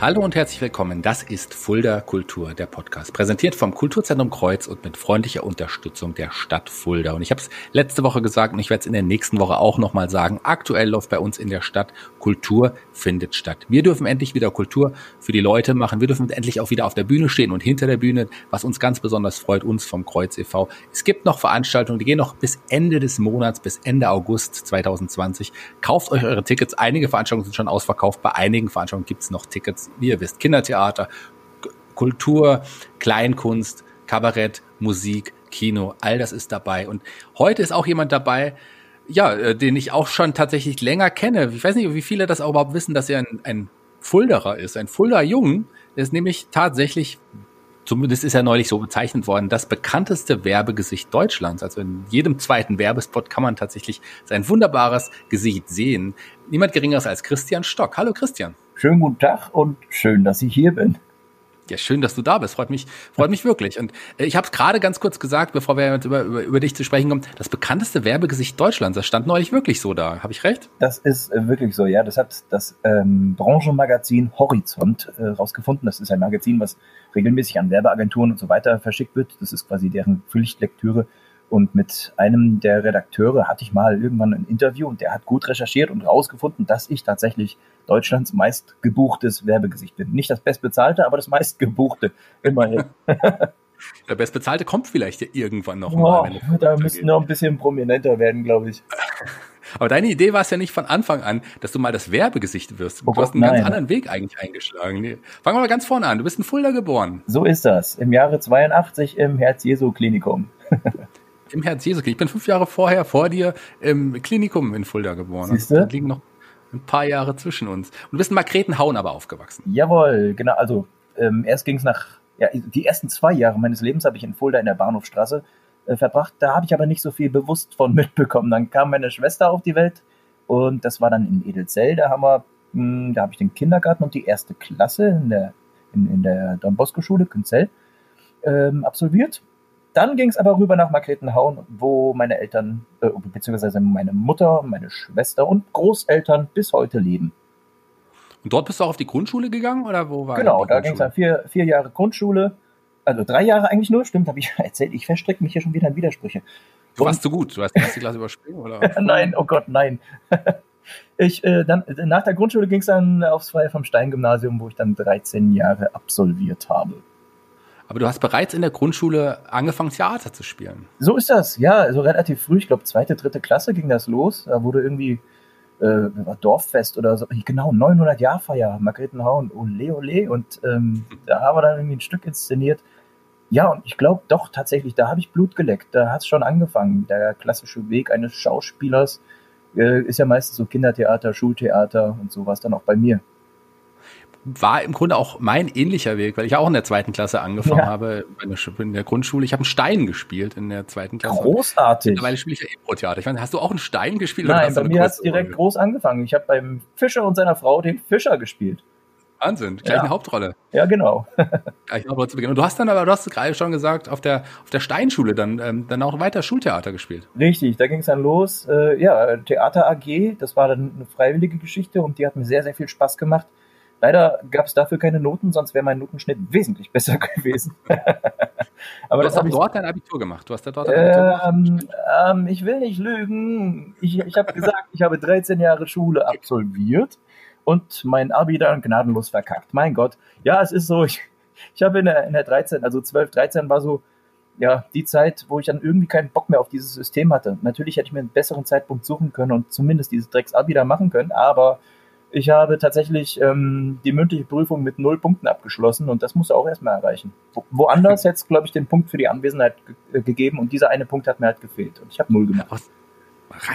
Hallo und herzlich willkommen. Das ist Fulda Kultur, der Podcast, präsentiert vom Kulturzentrum Kreuz und mit freundlicher Unterstützung der Stadt Fulda. Und ich habe es letzte Woche gesagt und ich werde es in der nächsten Woche auch nochmal sagen. Aktuell läuft bei uns in der Stadt Kultur findet statt. Wir dürfen endlich wieder Kultur für die Leute machen. Wir dürfen endlich auch wieder auf der Bühne stehen und hinter der Bühne, was uns ganz besonders freut, uns vom Kreuz e.V. Es gibt noch Veranstaltungen, die gehen noch bis Ende des Monats, bis Ende August 2020. Kauft euch eure Tickets. Einige Veranstaltungen sind schon ausverkauft. Bei einigen Veranstaltungen gibt es noch Tickets wie ihr wisst, Kindertheater, Kultur, Kleinkunst, Kabarett, Musik, Kino, all das ist dabei. Und heute ist auch jemand dabei, ja, äh, den ich auch schon tatsächlich länger kenne. Ich weiß nicht, wie viele das auch überhaupt wissen, dass er ein, ein Fulderer ist, ein Fulder Jungen. Der ist nämlich tatsächlich, zumindest ist er neulich so bezeichnet worden, das bekannteste Werbegesicht Deutschlands. Also in jedem zweiten Werbespot kann man tatsächlich sein wunderbares Gesicht sehen. Niemand geringeres als Christian Stock. Hallo Christian. Schönen guten Tag und schön, dass ich hier bin. Ja, schön, dass du da bist. Freut mich, freut mich wirklich. Und äh, ich habe es gerade ganz kurz gesagt, bevor wir jetzt über, über, über dich zu sprechen kommen. Das bekannteste Werbegesicht Deutschlands. Das stand neulich wirklich so da. Habe ich recht? Das ist äh, wirklich so. Ja, das hat das ähm, Branchenmagazin Horizont äh, rausgefunden. Das ist ein Magazin, was regelmäßig an Werbeagenturen und so weiter verschickt wird. Das ist quasi deren Pflichtlektüre und mit einem der Redakteure hatte ich mal irgendwann ein Interview und der hat gut recherchiert und rausgefunden, dass ich tatsächlich Deutschlands meistgebuchtes Werbegesicht bin. Nicht das bestbezahlte, aber das meistgebuchte, immerhin. Der bestbezahlte kommt vielleicht ja irgendwann noch oh, mal. Da müssten noch ein bisschen prominenter werden, glaube ich. Aber deine Idee war es ja nicht von Anfang an, dass du mal das Werbegesicht wirst. Oh, du hast einen nein. ganz anderen Weg eigentlich eingeschlagen. Fangen wir mal ganz vorne an. Du bist in Fulda geboren. So ist das. Im Jahre 82 im Herz-Jesu-Klinikum. Im Herz-Jesu-Klinikum. Ich bin fünf Jahre vorher vor dir im Klinikum in Fulda geboren. Siehst du? Da liegen noch ein paar Jahre zwischen uns. Und du bist in Markretenhauen aber aufgewachsen. Jawohl, genau. Also ähm, erst ging es nach, ja, die ersten zwei Jahre meines Lebens habe ich in Fulda in der Bahnhofstraße äh, verbracht. Da habe ich aber nicht so viel bewusst von mitbekommen. Dann kam meine Schwester auf die Welt und das war dann in Edelzell. Da haben wir, mh, hm, da habe ich den Kindergarten und die erste Klasse in der, in, in der Don Bosco Schule Künzell ähm, absolviert. Dann ging es aber rüber nach Margretenhauen, wo meine Eltern, äh, beziehungsweise meine Mutter, meine Schwester und Großeltern bis heute leben. Und dort bist du auch auf die Grundschule gegangen oder wo war Genau, da ging es dann vier, vier Jahre Grundschule, also drei Jahre eigentlich nur, stimmt, habe ich erzählt. Ich verstrecke mich hier schon wieder in Widersprüche. Du warst zu gut, du hast die erste Klasse überspringen, oder? nein, oh Gott, nein. ich, äh, dann, nach der Grundschule ging es dann aufs Freie vom Stein Gymnasium, wo ich dann 13 Jahre absolviert habe. Aber du hast bereits in der Grundschule angefangen, Theater zu spielen. So ist das, ja. Also relativ früh, ich glaube, zweite, dritte Klasse ging das los. Da wurde irgendwie äh, Dorffest oder so. Genau, 900 Jahrfeier, Margretenhauen, ole, ole. Und ähm, da haben wir dann irgendwie ein Stück inszeniert. Ja, und ich glaube doch tatsächlich, da habe ich Blut geleckt. Da hat es schon angefangen. Der klassische Weg eines Schauspielers äh, ist ja meistens so Kindertheater, Schultheater und sowas dann auch bei mir war im Grunde auch mein ähnlicher Weg, weil ich auch in der zweiten Klasse angefangen ja. habe, in der Grundschule. Ich habe einen Stein gespielt in der zweiten Klasse. Großartig. Mittlerweile spiele ich ja Impro-Theater. Ich meine, hast du auch einen Stein gespielt? Nein, bei mir hat es direkt groß angefangen. Ich habe beim Fischer und seiner Frau den Fischer gespielt. Wahnsinn, gleich ja. eine Hauptrolle. Ja, genau. gleich eine Hauptrolle zu Beginn. Und du hast dann aber, du hast gerade schon gesagt, auf der, auf der Steinschule dann, ähm, dann auch weiter Schultheater gespielt. Richtig, da ging es dann los. Äh, ja, Theater AG, das war dann eine freiwillige Geschichte und die hat mir sehr, sehr viel Spaß gemacht. Leider gab es dafür keine Noten, sonst wäre mein Notenschnitt wesentlich besser gewesen. Aber du hast auch dort dein Abitur gemacht. Du hast da dort dein Abitur ähm, gemacht. Ähm, ich will nicht lügen. Ich, ich habe gesagt, ich habe 13 Jahre Schule absolviert und mein Abi dann gnadenlos verkackt. Mein Gott. Ja, es ist so. Ich, ich habe in der, in der 13, also 12, 13 war so ja, die Zeit, wo ich dann irgendwie keinen Bock mehr auf dieses System hatte. Natürlich hätte ich mir einen besseren Zeitpunkt suchen können und zumindest dieses Drecks-Abi da machen können, aber ich habe tatsächlich ähm, die mündliche Prüfung mit null Punkten abgeschlossen und das muss er auch erstmal erreichen. Wo, woanders hätte es, glaube ich, den Punkt für die Anwesenheit äh, gegeben und dieser eine Punkt hat mir halt gefehlt und ich habe null gemacht. Was?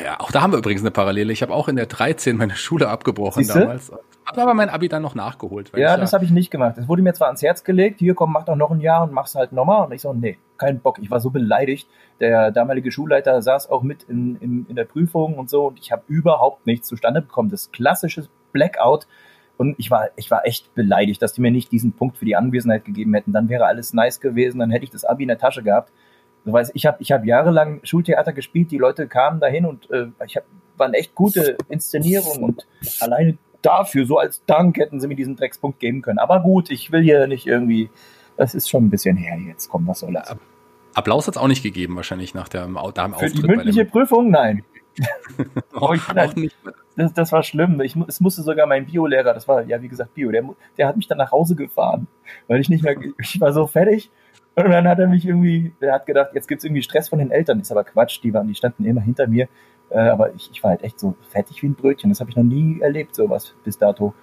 Ja, auch da haben wir übrigens eine Parallele. Ich habe auch in der 13 meine Schule abgebrochen Siehste? damals. Habe aber mein Abi dann noch nachgeholt. Ja, das habe ich nicht gemacht. Es wurde mir zwar ans Herz gelegt, hier komm, mach doch noch ein Jahr und mach's halt nochmal. Und ich so, nee, kein Bock. Ich war so beleidigt. Der damalige Schulleiter saß auch mit in, in, in der Prüfung und so und ich habe überhaupt nichts zustande bekommen. Das klassische Blackout. Und ich war, ich war echt beleidigt, dass die mir nicht diesen Punkt für die Anwesenheit gegeben hätten. Dann wäre alles nice gewesen, dann hätte ich das Abi in der Tasche gehabt. Du weißt, ich habe ich hab jahrelang Schultheater gespielt, die Leute kamen dahin und äh, ich hab, waren echt gute Inszenierungen und alleine dafür, so als Dank, hätten sie mir diesen Dreckspunkt geben können. Aber gut, ich will hier nicht irgendwie, das ist schon ein bisschen her jetzt, komm, was soll das? Applaus hat es auch nicht gegeben, wahrscheinlich nach der, nach dem Für die mündliche Prüfung? Nein. Oh, ich auch halt, nicht. Das, das, war schlimm. Ich, es musste sogar mein Biolehrer, das war ja wie gesagt Bio, der, der hat mich dann nach Hause gefahren, weil ich nicht mehr, ich war so fertig. Und dann hat er mich irgendwie, der hat gedacht, jetzt gibt es irgendwie Stress von den Eltern. Ist aber Quatsch, die waren, die standen immer hinter mir. Äh, aber ich, ich war halt echt so fertig wie ein Brötchen. Das habe ich noch nie erlebt, sowas bis dato.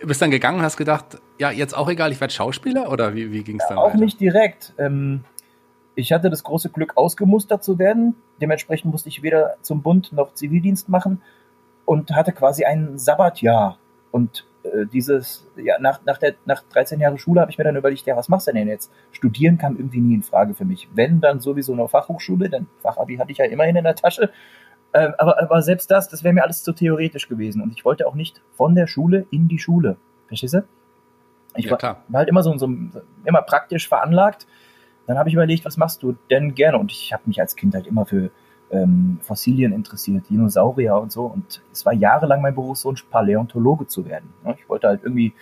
Du bist dann gegangen und hast gedacht, ja, jetzt auch egal, ich werde Schauspieler oder wie, wie ging es dann? Ja, auch weiter? nicht direkt. Ähm, ich hatte das große Glück, ausgemustert zu werden. Dementsprechend musste ich weder zum Bund noch Zivildienst machen und hatte quasi ein Sabbatjahr. Und äh, dieses, ja, nach, nach, der, nach 13 Jahren Schule habe ich mir dann überlegt, ja, was machst du denn jetzt? Studieren kam irgendwie nie in Frage für mich. Wenn, dann sowieso eine Fachhochschule, denn Fachabi hatte ich ja immerhin in der Tasche. Äh, aber, aber selbst das, das wäre mir alles zu theoretisch gewesen. Und ich wollte auch nicht von der Schule in die Schule. Verstehst du? Ich ja, war, war, halt immer so, so immer praktisch veranlagt. Dann habe ich überlegt, was machst du denn gerne? Und ich habe mich als Kind halt immer für ähm, Fossilien interessiert, Dinosaurier und so. Und es war jahrelang mein Berufswunsch, Paläontologe zu werden. Ich wollte halt irgendwie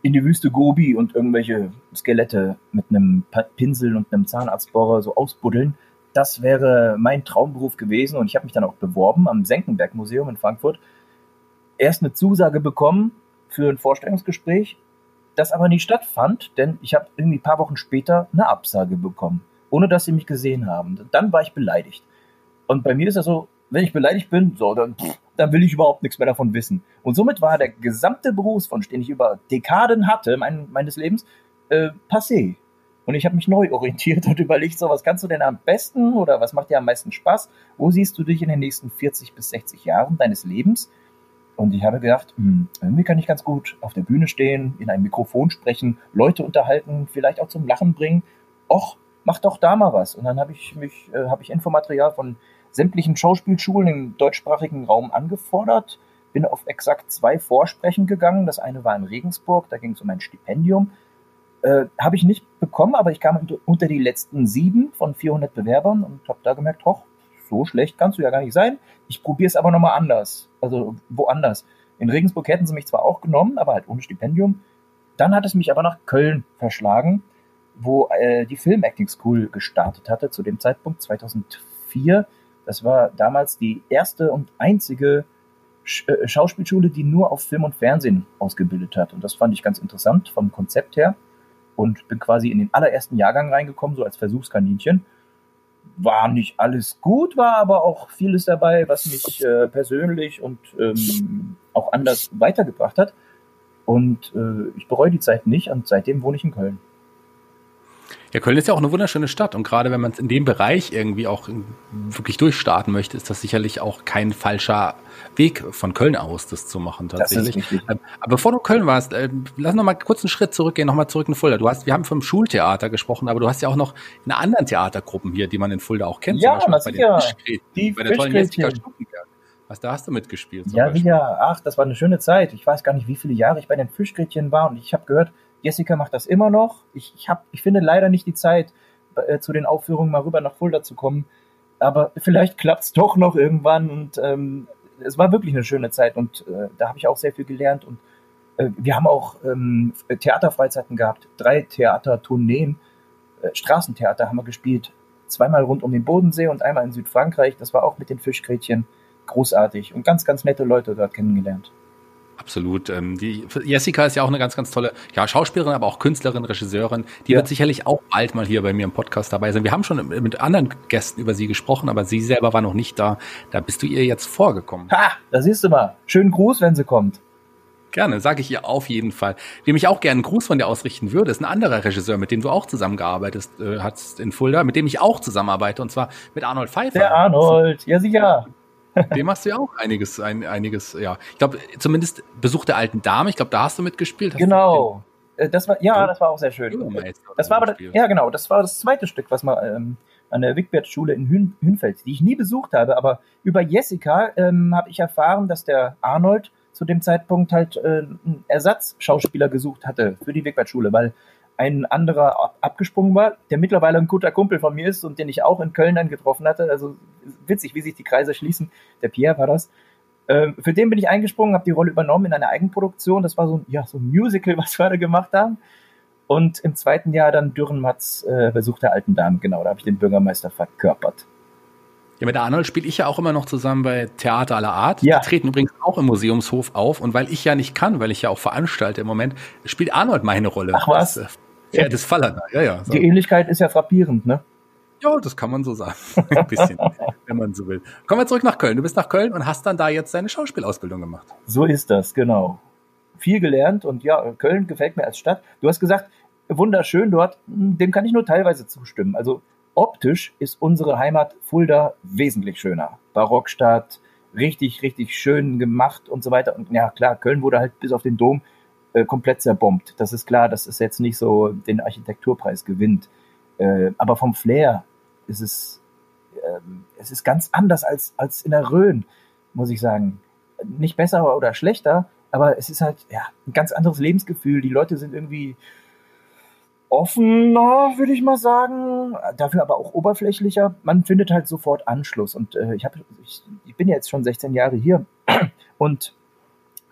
in die Wüste Gobi und irgendwelche Skelette mit einem Pinsel und einem Zahnarztbohrer so ausbuddeln. Das wäre mein Traumberuf gewesen und ich habe mich dann auch beworben am Senckenberg Museum in Frankfurt. Erst eine Zusage bekommen für ein Vorstellungsgespräch, das aber nicht stattfand, denn ich habe irgendwie ein paar Wochen später eine Absage bekommen, ohne dass sie mich gesehen haben. Dann war ich beleidigt. Und bei mir ist das so, wenn ich beleidigt bin, so, dann, dann will ich überhaupt nichts mehr davon wissen. Und somit war der gesamte Berufswunsch, den ich über Dekaden hatte, mein, meines Lebens, äh, passé. Und ich habe mich neu orientiert und überlegt, so, was kannst du denn am besten oder was macht dir am meisten Spaß? Wo siehst du dich in den nächsten 40 bis 60 Jahren deines Lebens? Und ich habe gedacht, hm, irgendwie kann ich ganz gut auf der Bühne stehen, in einem Mikrofon sprechen, Leute unterhalten, vielleicht auch zum Lachen bringen. Och, mach doch da mal was. Und dann habe ich mich, äh, habe ich Infomaterial von sämtlichen Schauspielschulen im deutschsprachigen Raum angefordert, bin auf exakt zwei Vorsprechen gegangen. Das eine war in Regensburg, da ging es um ein Stipendium. Äh, habe ich nicht bekommen, aber ich kam unter die letzten sieben von 400 Bewerbern und habe da gemerkt, hoch, so schlecht kannst du ja gar nicht sein. Ich probiere es aber nochmal anders, also woanders. In Regensburg hätten sie mich zwar auch genommen, aber halt ohne Stipendium. Dann hat es mich aber nach Köln verschlagen, wo äh, die Film Acting School gestartet hatte, zu dem Zeitpunkt 2004. Das war damals die erste und einzige Sch äh, Schauspielschule, die nur auf Film und Fernsehen ausgebildet hat. Und das fand ich ganz interessant vom Konzept her. Und bin quasi in den allerersten Jahrgang reingekommen, so als Versuchskaninchen. War nicht alles gut, war aber auch vieles dabei, was mich äh, persönlich und ähm, auch anders weitergebracht hat. Und äh, ich bereue die Zeit nicht und seitdem wohne ich in Köln. Ja, Köln ist ja auch eine wunderschöne Stadt und gerade wenn man es in dem Bereich irgendwie auch wirklich durchstarten möchte, ist das sicherlich auch kein falscher Weg von Köln aus, das zu machen tatsächlich. Ähm, aber bevor du Köln warst, äh, lass noch mal kurz einen Schritt zurückgehen, noch mal zurück in Fulda. Du hast, wir haben vom Schultheater gesprochen, aber du hast ja auch noch in anderen Theatergruppen hier, die man in Fulda auch kennt. Ja, zum Beispiel bei den die bei der tollen Jessica Stuckenberg. Was, da hast du mitgespielt? Ja, ja, ach, das war eine schöne Zeit. Ich weiß gar nicht, wie viele Jahre ich bei den Fischgrätchen war und ich habe gehört, Jessica macht das immer noch. Ich, ich, hab, ich finde leider nicht die Zeit, äh, zu den Aufführungen mal rüber nach Fulda zu kommen. Aber vielleicht klappt es doch noch irgendwann. Und ähm, es war wirklich eine schöne Zeit und äh, da habe ich auch sehr viel gelernt. Und äh, wir haben auch ähm, Theaterfreizeiten gehabt, drei Theatertourneen, äh, Straßentheater haben wir gespielt. Zweimal rund um den Bodensee und einmal in Südfrankreich. Das war auch mit den Fischgrätchen großartig und ganz, ganz nette Leute dort kennengelernt. Absolut. Ähm, die Jessica ist ja auch eine ganz, ganz tolle ja, Schauspielerin, aber auch Künstlerin, Regisseurin. Die ja. wird sicherlich auch bald mal hier bei mir im Podcast dabei sein. Wir haben schon mit anderen Gästen über sie gesprochen, aber sie selber war noch nicht da. Da bist du ihr jetzt vorgekommen. Ha, da siehst du mal. Schönen Gruß, wenn sie kommt. Gerne, sage ich ihr auf jeden Fall. Wem ich auch gerne einen Gruß von dir ausrichten würde, ist ein anderer Regisseur, mit dem du auch zusammengearbeitet äh, hast in Fulda, mit dem ich auch zusammenarbeite, und zwar mit Arnold Pfeiffer. Der Arnold, ja sicher. Dem hast du ja auch einiges, ein, einiges, ja. Ich glaube, zumindest Besuch der alten Dame, ich glaube, da hast du mitgespielt. Hast genau. Äh, das war, ja, das war auch sehr schön. Das war aber, ja, genau, das war das zweite Stück, was mal ähm, an der Wigbert-Schule in Hün Hünfeld, die ich nie besucht habe, aber über Jessica ähm, habe ich erfahren, dass der Arnold zu dem Zeitpunkt halt äh, einen Ersatzschauspieler gesucht hatte für die Wigbert-Schule, weil ein anderer ab abgesprungen war, der mittlerweile ein guter Kumpel von mir ist und den ich auch in Köln dann getroffen hatte. Also witzig, wie sich die Kreise schließen. Der Pierre war das. Ähm, für den bin ich eingesprungen, habe die Rolle übernommen in einer Eigenproduktion. Das war so, ja, so ein Musical, was wir da gemacht haben. Und im zweiten Jahr dann Dürrenmatz äh, Besuch der alten Dame. Genau, da habe ich den Bürgermeister verkörpert. Ja, mit der Arnold spiele ich ja auch immer noch zusammen bei Theater aller Art. Ja. Die treten übrigens auch im Museumshof auf. Und weil ich ja nicht kann, weil ich ja auch veranstalte im Moment, spielt Arnold meine Rolle. Ach was? Das, äh, ja, das Faller da. Ja, ja. So. Die Ähnlichkeit ist ja frappierend, ne? Ja, das kann man so sagen. Ein bisschen, wenn man so will. Kommen wir zurück nach Köln. Du bist nach Köln und hast dann da jetzt deine Schauspielausbildung gemacht. So ist das, genau. Viel gelernt und ja, Köln gefällt mir als Stadt. Du hast gesagt, wunderschön dort. Dem kann ich nur teilweise zustimmen. Also optisch ist unsere Heimat Fulda wesentlich schöner. Barockstadt, richtig, richtig schön gemacht und so weiter. Und ja, klar, Köln wurde halt bis auf den Dom äh, komplett zerbombt. Das ist klar, dass es jetzt nicht so den Architekturpreis gewinnt. Äh, aber vom Flair ist es, ähm, es ist ganz anders als, als in der Rhön, muss ich sagen. Nicht besser oder schlechter, aber es ist halt ja, ein ganz anderes Lebensgefühl. Die Leute sind irgendwie offener, würde ich mal sagen, dafür aber auch oberflächlicher. Man findet halt sofort Anschluss. Und äh, ich, hab, ich, ich bin jetzt schon 16 Jahre hier und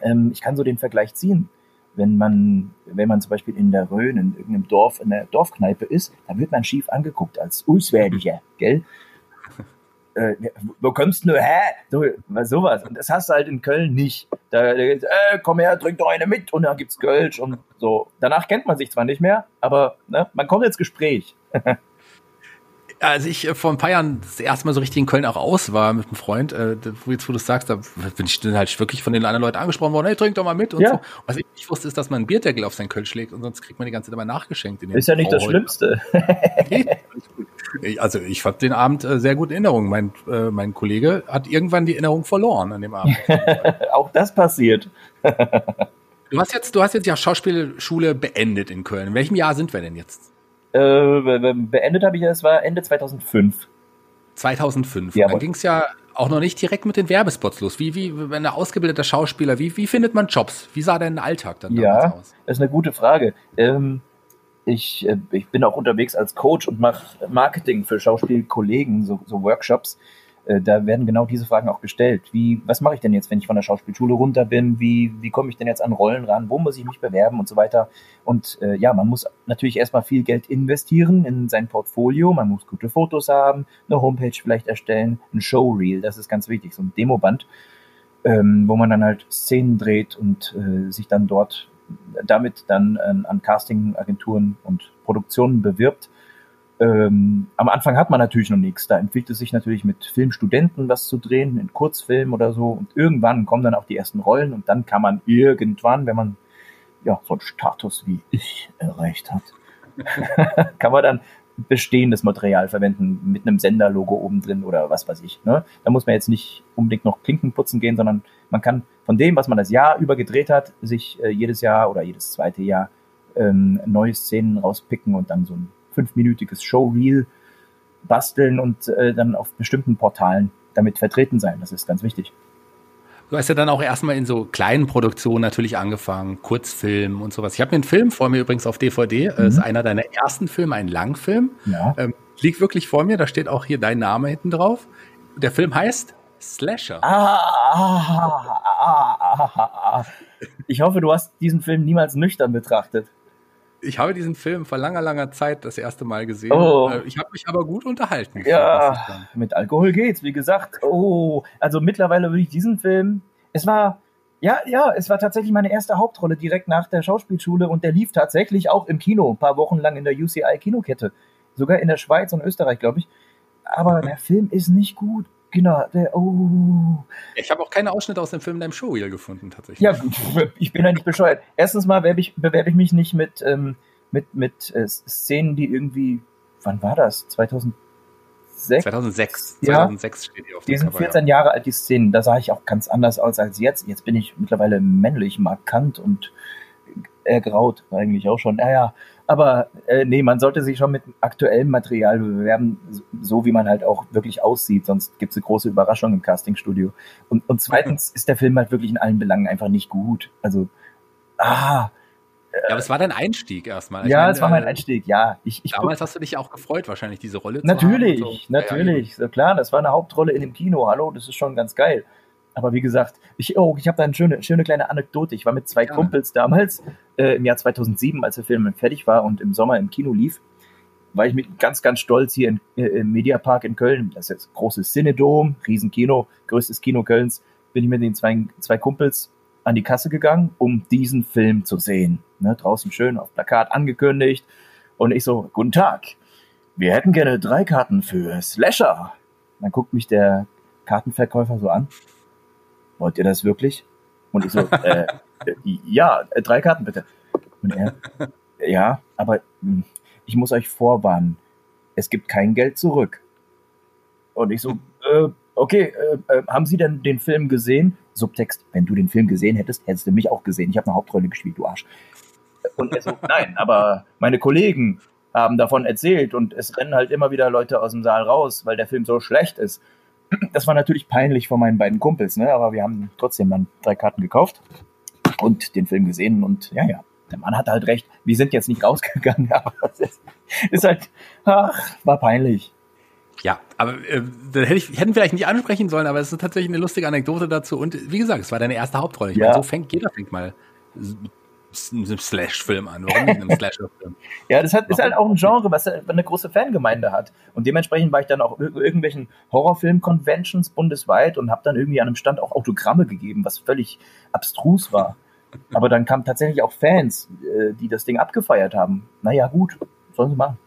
ähm, ich kann so den Vergleich ziehen. Wenn man, wenn man zum Beispiel in der Rhön, in irgendeinem Dorf, in der Dorfkneipe ist, dann wird man schief angeguckt als Auswärtiger, gell? Äh, wo kommst du her? So, was sowas. Und das hast du halt in Köln nicht. Da, da geht's, äh, komm her, trink doch eine mit und dann gibt's Kölsch und so. Danach kennt man sich zwar nicht mehr, aber ne, man kommt ins Gespräch. Als ich äh, vor ein paar Jahren das erste Mal so richtig in Köln auch aus war mit einem Freund, äh, wo jetzt wo du es sagst, da bin ich dann halt wirklich von den anderen Leuten angesprochen worden, hey, trink doch mal mit und Ja. so. Was ich nicht wusste, ist, dass man einen Bierdeckel auf sein Kölsch legt und sonst kriegt man die ganze Zeit immer nachgeschenkt. In den Ist ja nicht das. Schlimmste. Also ich fand den Abend äh, sehr gut in Erinnerung. Mein, äh, mein Kollege hat irgendwann die Erinnerung verloren an dem Abend. Auch das passiert. Du hast jetzt, du hast jetzt ja Schauspielschule beendet in Köln. In welchem Jahr sind wir denn jetzt? Äh, be- be- beendet habe ich das war Ende 2005. 2005. Jawohl. Dann ging es ja auch noch nicht direkt mit den Werbespots los. Wie, wie, wenn ein ausgebildeter Schauspieler, wie, wie findet man Jobs? Wie sah dein Alltag dann Ja. damals aus? Das ist eine gute Frage. Ähm, ich, äh, ich bin auch unterwegs als Coach und mache Marketing für Schauspielkollegen, so, so Workshops. Äh, da werden genau diese Fragen auch gestellt. Wie, was mache ich denn jetzt, wenn ich von der Schauspielschule runter bin? Wie, wie komme ich denn jetzt an Rollen ran? Wo muss ich mich bewerben und so weiter? Und äh, ja, man muss natürlich erstmal viel Geld investieren in sein Portfolio. Man muss gute Fotos haben, eine Homepage vielleicht erstellen, ein Showreel, das ist ganz wichtig, so ein Demoband, ähm, wo man dann halt Szenen dreht und äh, sich dann dort damit dann ähm, an Castingagenturen und Produktionen bewirbt. Ähm, am Anfang hat man natürlich noch nichts. Da empfiehlt es sich natürlich mit Filmstudenten was zu drehen, in Kurzfilm oder so. Und irgendwann kommen dann auch die ersten Rollen und dann kann man irgendwann, wenn man ja so einen Status wie ich erreicht hat, kann man dann bestehendes Material verwenden mit einem Senderlogo oben drin oder was weiß ich. Ne? Da muss man jetzt nicht unbedingt noch Klinken putzen gehen, sondern man kann von dem, was man das Jahr über gedreht hat, sich äh, jedes Jahr oder jedes zweite Jahr ähm, neue Szenen rauspicken und dann so ein fünfminütiges Showreel basteln und äh, dann auf bestimmten Portalen damit vertreten sein. Das ist ganz wichtig. Du hast ja dann auch erstmal in so kleinen Produktionen natürlich angefangen, Kurzfilm und sowas. Ich habe mir einen Film vor mir übrigens auf DVD. Mhm. ist einer deiner ersten Filme, ein Langfilm. Ja. Ähm, liegt wirklich vor mir. Da steht auch hier dein Name hinten drauf. Der Film heißt Slasher. Ah, ah, ah, ah, ah. Ich hoffe, du hast diesen Film niemals nüchtern betrachtet. Ich habe diesen Film vor langer, langer Zeit das erste Mal gesehen. Oh. Äh, Ich habe mich aber gut unterhalten. Ja, mit Alkohol geht's, wie gesagt. Oh, also mittlerweile würde ich diesen Film. Es war, ja, ja, es war tatsächlich meine erste Hauptrolle direkt nach der Schauspielschule und der lief tatsächlich auch im Kino, ein paar Wochen lang in der UCI-Kinokette. Sogar in der Schweiz und Österreich, glaube ich. Aber der Film ist nicht gut. Genau, der, oh. Ich habe auch keine Ausschnitte aus dem Film in deinem Showreel gefunden, tatsächlich. Ja, ich bin ja nicht bescheuert. Erstens mal bewerbe ich, bewerbe ich mich nicht mit, ähm, mit, mit äh, Szenen, die irgendwie, wann war das? 2006? 2006. Ja. 2006 steht hier auf Die dem sind Cover. 14 Jahre alt, die Szenen. Da sah ich auch ganz anders aus als jetzt. Jetzt bin ich mittlerweile männlich, markant und ergraut eigentlich auch schon. Naja, aber äh, nee, man sollte sich schon mit aktuellem Material bewerben, so- wie man halt auch wirklich aussieht. Sonst gibt es eine große Überraschung im Castingstudio. Und, und zweitens ist der Film halt wirklich in allen Belangen einfach nicht gut. Also, ah, Ja, aber es war dein Einstieg erstmal. Ich ja, meine, es war mein äh, Einstieg, ja. Ich, ich damals hast du dich auch gefreut, wahrscheinlich diese Rolle natürlich, zu haben. So. Natürlich, ja, ja. klar, das war eine Hauptrolle in dem Kino, hallo, das ist schon ganz geil. Aber wie gesagt, ich, oh, ich habe da eine schöne, schöne kleine Anekdote. Ich war mit zwei ja. Kumpels damals äh, im Jahr 2007, als der Film fertig war und im Sommer im Kino lief, war ich mit ganz, ganz stolz hier in, äh, im Mediapark in Köln. Das ist jetzt großes Cinedom, Riesenkino, größtes Kino Kölns. Bin ich mit den zwei, zwei Kumpels an die Kasse gegangen, um diesen Film zu sehen. Ne, draußen schön auf Plakat angekündigt. Und ich so, guten Tag. Wir hätten gerne drei Karten für Slasher. Dann guckt mich der Kartenverkäufer so an wollt ihr das wirklich? Und ich so, äh, äh, ja, äh, drei Karten bitte. Und er, ja, aber hm, ich muss euch vorwarnen, es gibt kein Geld zurück. Und ich so, äh, okay, äh, äh, haben Sie denn den Film gesehen? Subtext, wenn du den Film gesehen hättest, hättest du mich auch gesehen. Ich habe eine Hauptrolle gespielt, du Arsch. Und er so, nein, aber meine Kollegen haben davon erzählt und es rennen halt immer wieder Leute aus dem Saal raus, weil der Film so schlecht ist. Das war natürlich peinlich von meinen beiden Kumpels, ne? aber wir haben trotzdem dann drei Karten gekauft und den Film gesehen und ja, ja, der Mann hatte halt recht. Wir sind jetzt nicht rausgegangen, aber es ist, ist halt, ach, war peinlich. Ja, aber äh, hätte ich, hätten vielleicht nicht ansprechen sollen, aber es ist tatsächlich eine lustige Anekdote dazu. Und wie gesagt, es war deine erste Hauptrolle. Ich ja. meine, so fängt jeder fängt mal einem Slash-Film an. Warum nicht einem Slasher-Film? ja, das hat, ist halt auch ein Genre, was eine große Fangemeinde hat. Und dementsprechend war ich dann auch irgendwelchen Horrorfilm-Conventions bundesweit und habe dann irgendwie an einem Stand auch Autogramme gegeben, was völlig abstrus war. Aber dann kamen tatsächlich auch Fans, äh, die das Ding abgefeiert haben. Naja, gut, sollen sie machen.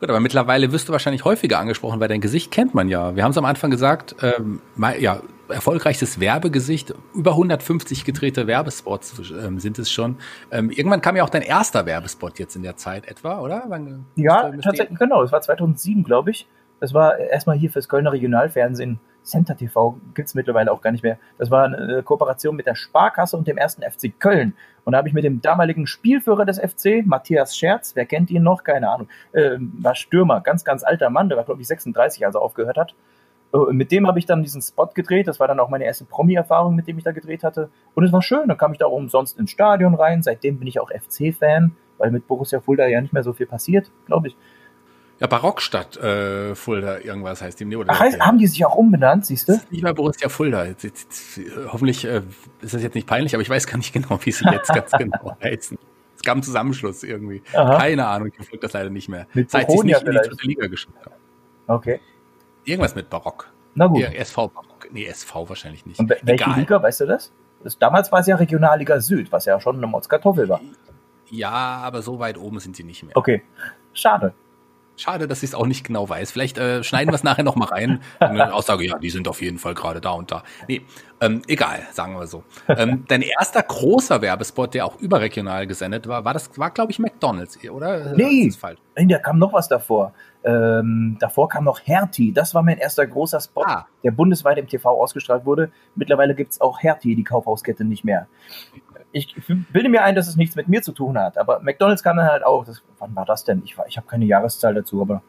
Gut, aber mittlerweile wirst du wahrscheinlich häufiger angesprochen, weil dein Gesicht kennt man ja. Wir haben es am Anfang gesagt, ähm, ja, erfolgreichstes Werbegesicht, über 150 gedrehte Werbespots ähm, sind es schon. Ähm, irgendwann kam ja auch dein erster Werbespot jetzt in der Zeit etwa, oder? Wann, ja, tatsächlich, genau, es war 2007, glaube ich. Das war erstmal hier fürs Kölner Regionalfernsehen Center TV gibt es mittlerweile auch gar nicht mehr. Das war eine Kooperation mit der Sparkasse und dem ersten FC Köln. Und da habe ich mit dem damaligen Spielführer des FC, Matthias Scherz, wer kennt ihn noch? Keine Ahnung, äh, war Stürmer, ganz, ganz alter Mann, der war, glaube ich, 36, als er aufgehört hat. Äh, mit dem habe ich dann diesen Spot gedreht. Das war dann auch meine erste Promi-Erfahrung, mit dem ich da gedreht hatte. Und es war schön. Dann kam ich da auch umsonst ins Stadion rein. Seitdem bin ich auch FC-Fan, weil mit Borussia Fulda ja nicht mehr so viel passiert, glaube ich. Ja, Barockstadt äh, Fulda, irgendwas heißt die. Nee, oder Ach, heißt, haben die sich auch umbenannt, siehst du? Nicht mehr Borussia Fulda. Jetzt, jetzt, jetzt, hoffentlich äh, ist das jetzt nicht peinlich, aber ich weiß gar nicht genau, wie sie jetzt ganz genau heißen. Es gab einen Zusammenschluss irgendwie. Aha. Keine Ahnung, ich verfolge das leider nicht mehr. Mit Seit sie es nicht in die dritte Liga geschafft haben. Okay. Irgendwas mit Barock. Na gut. Ja, SV Barock. Nee, SV wahrscheinlich nicht. Und welche Egal. Liga, weißt du das? das? Damals war es ja Regionalliga Süd, was ja schon eine Motzkartoffel war. Ja, aber so weit oben sind sie nicht mehr. Okay. Schade. Schade, dass ich es auch nicht genau weiß. Vielleicht äh, schneiden wir es nachher noch mal rein. Eine Aussage, ja, die sind auf jeden Fall gerade da und da. Nee, ähm, egal, sagen wir so. Ähm, dein erster großer Werbespot, der auch überregional gesendet war, war das, war glaube ich McDonalds, oder? Nee, nee, da kam noch was davor. Ähm, davor kam noch Hertie. Das war mein erster großer Spot, ah. der bundesweit im TV ausgestrahlt wurde. Mittlerweile gibt es auch Hertie, die Kaufhauskette, nicht mehr ich bilde mir ein, dass es nichts mit mir zu tun hat. Aber McDonalds kam dann halt auch. Das, wann war das denn? Ich, ich habe keine Jahreszahl dazu, aber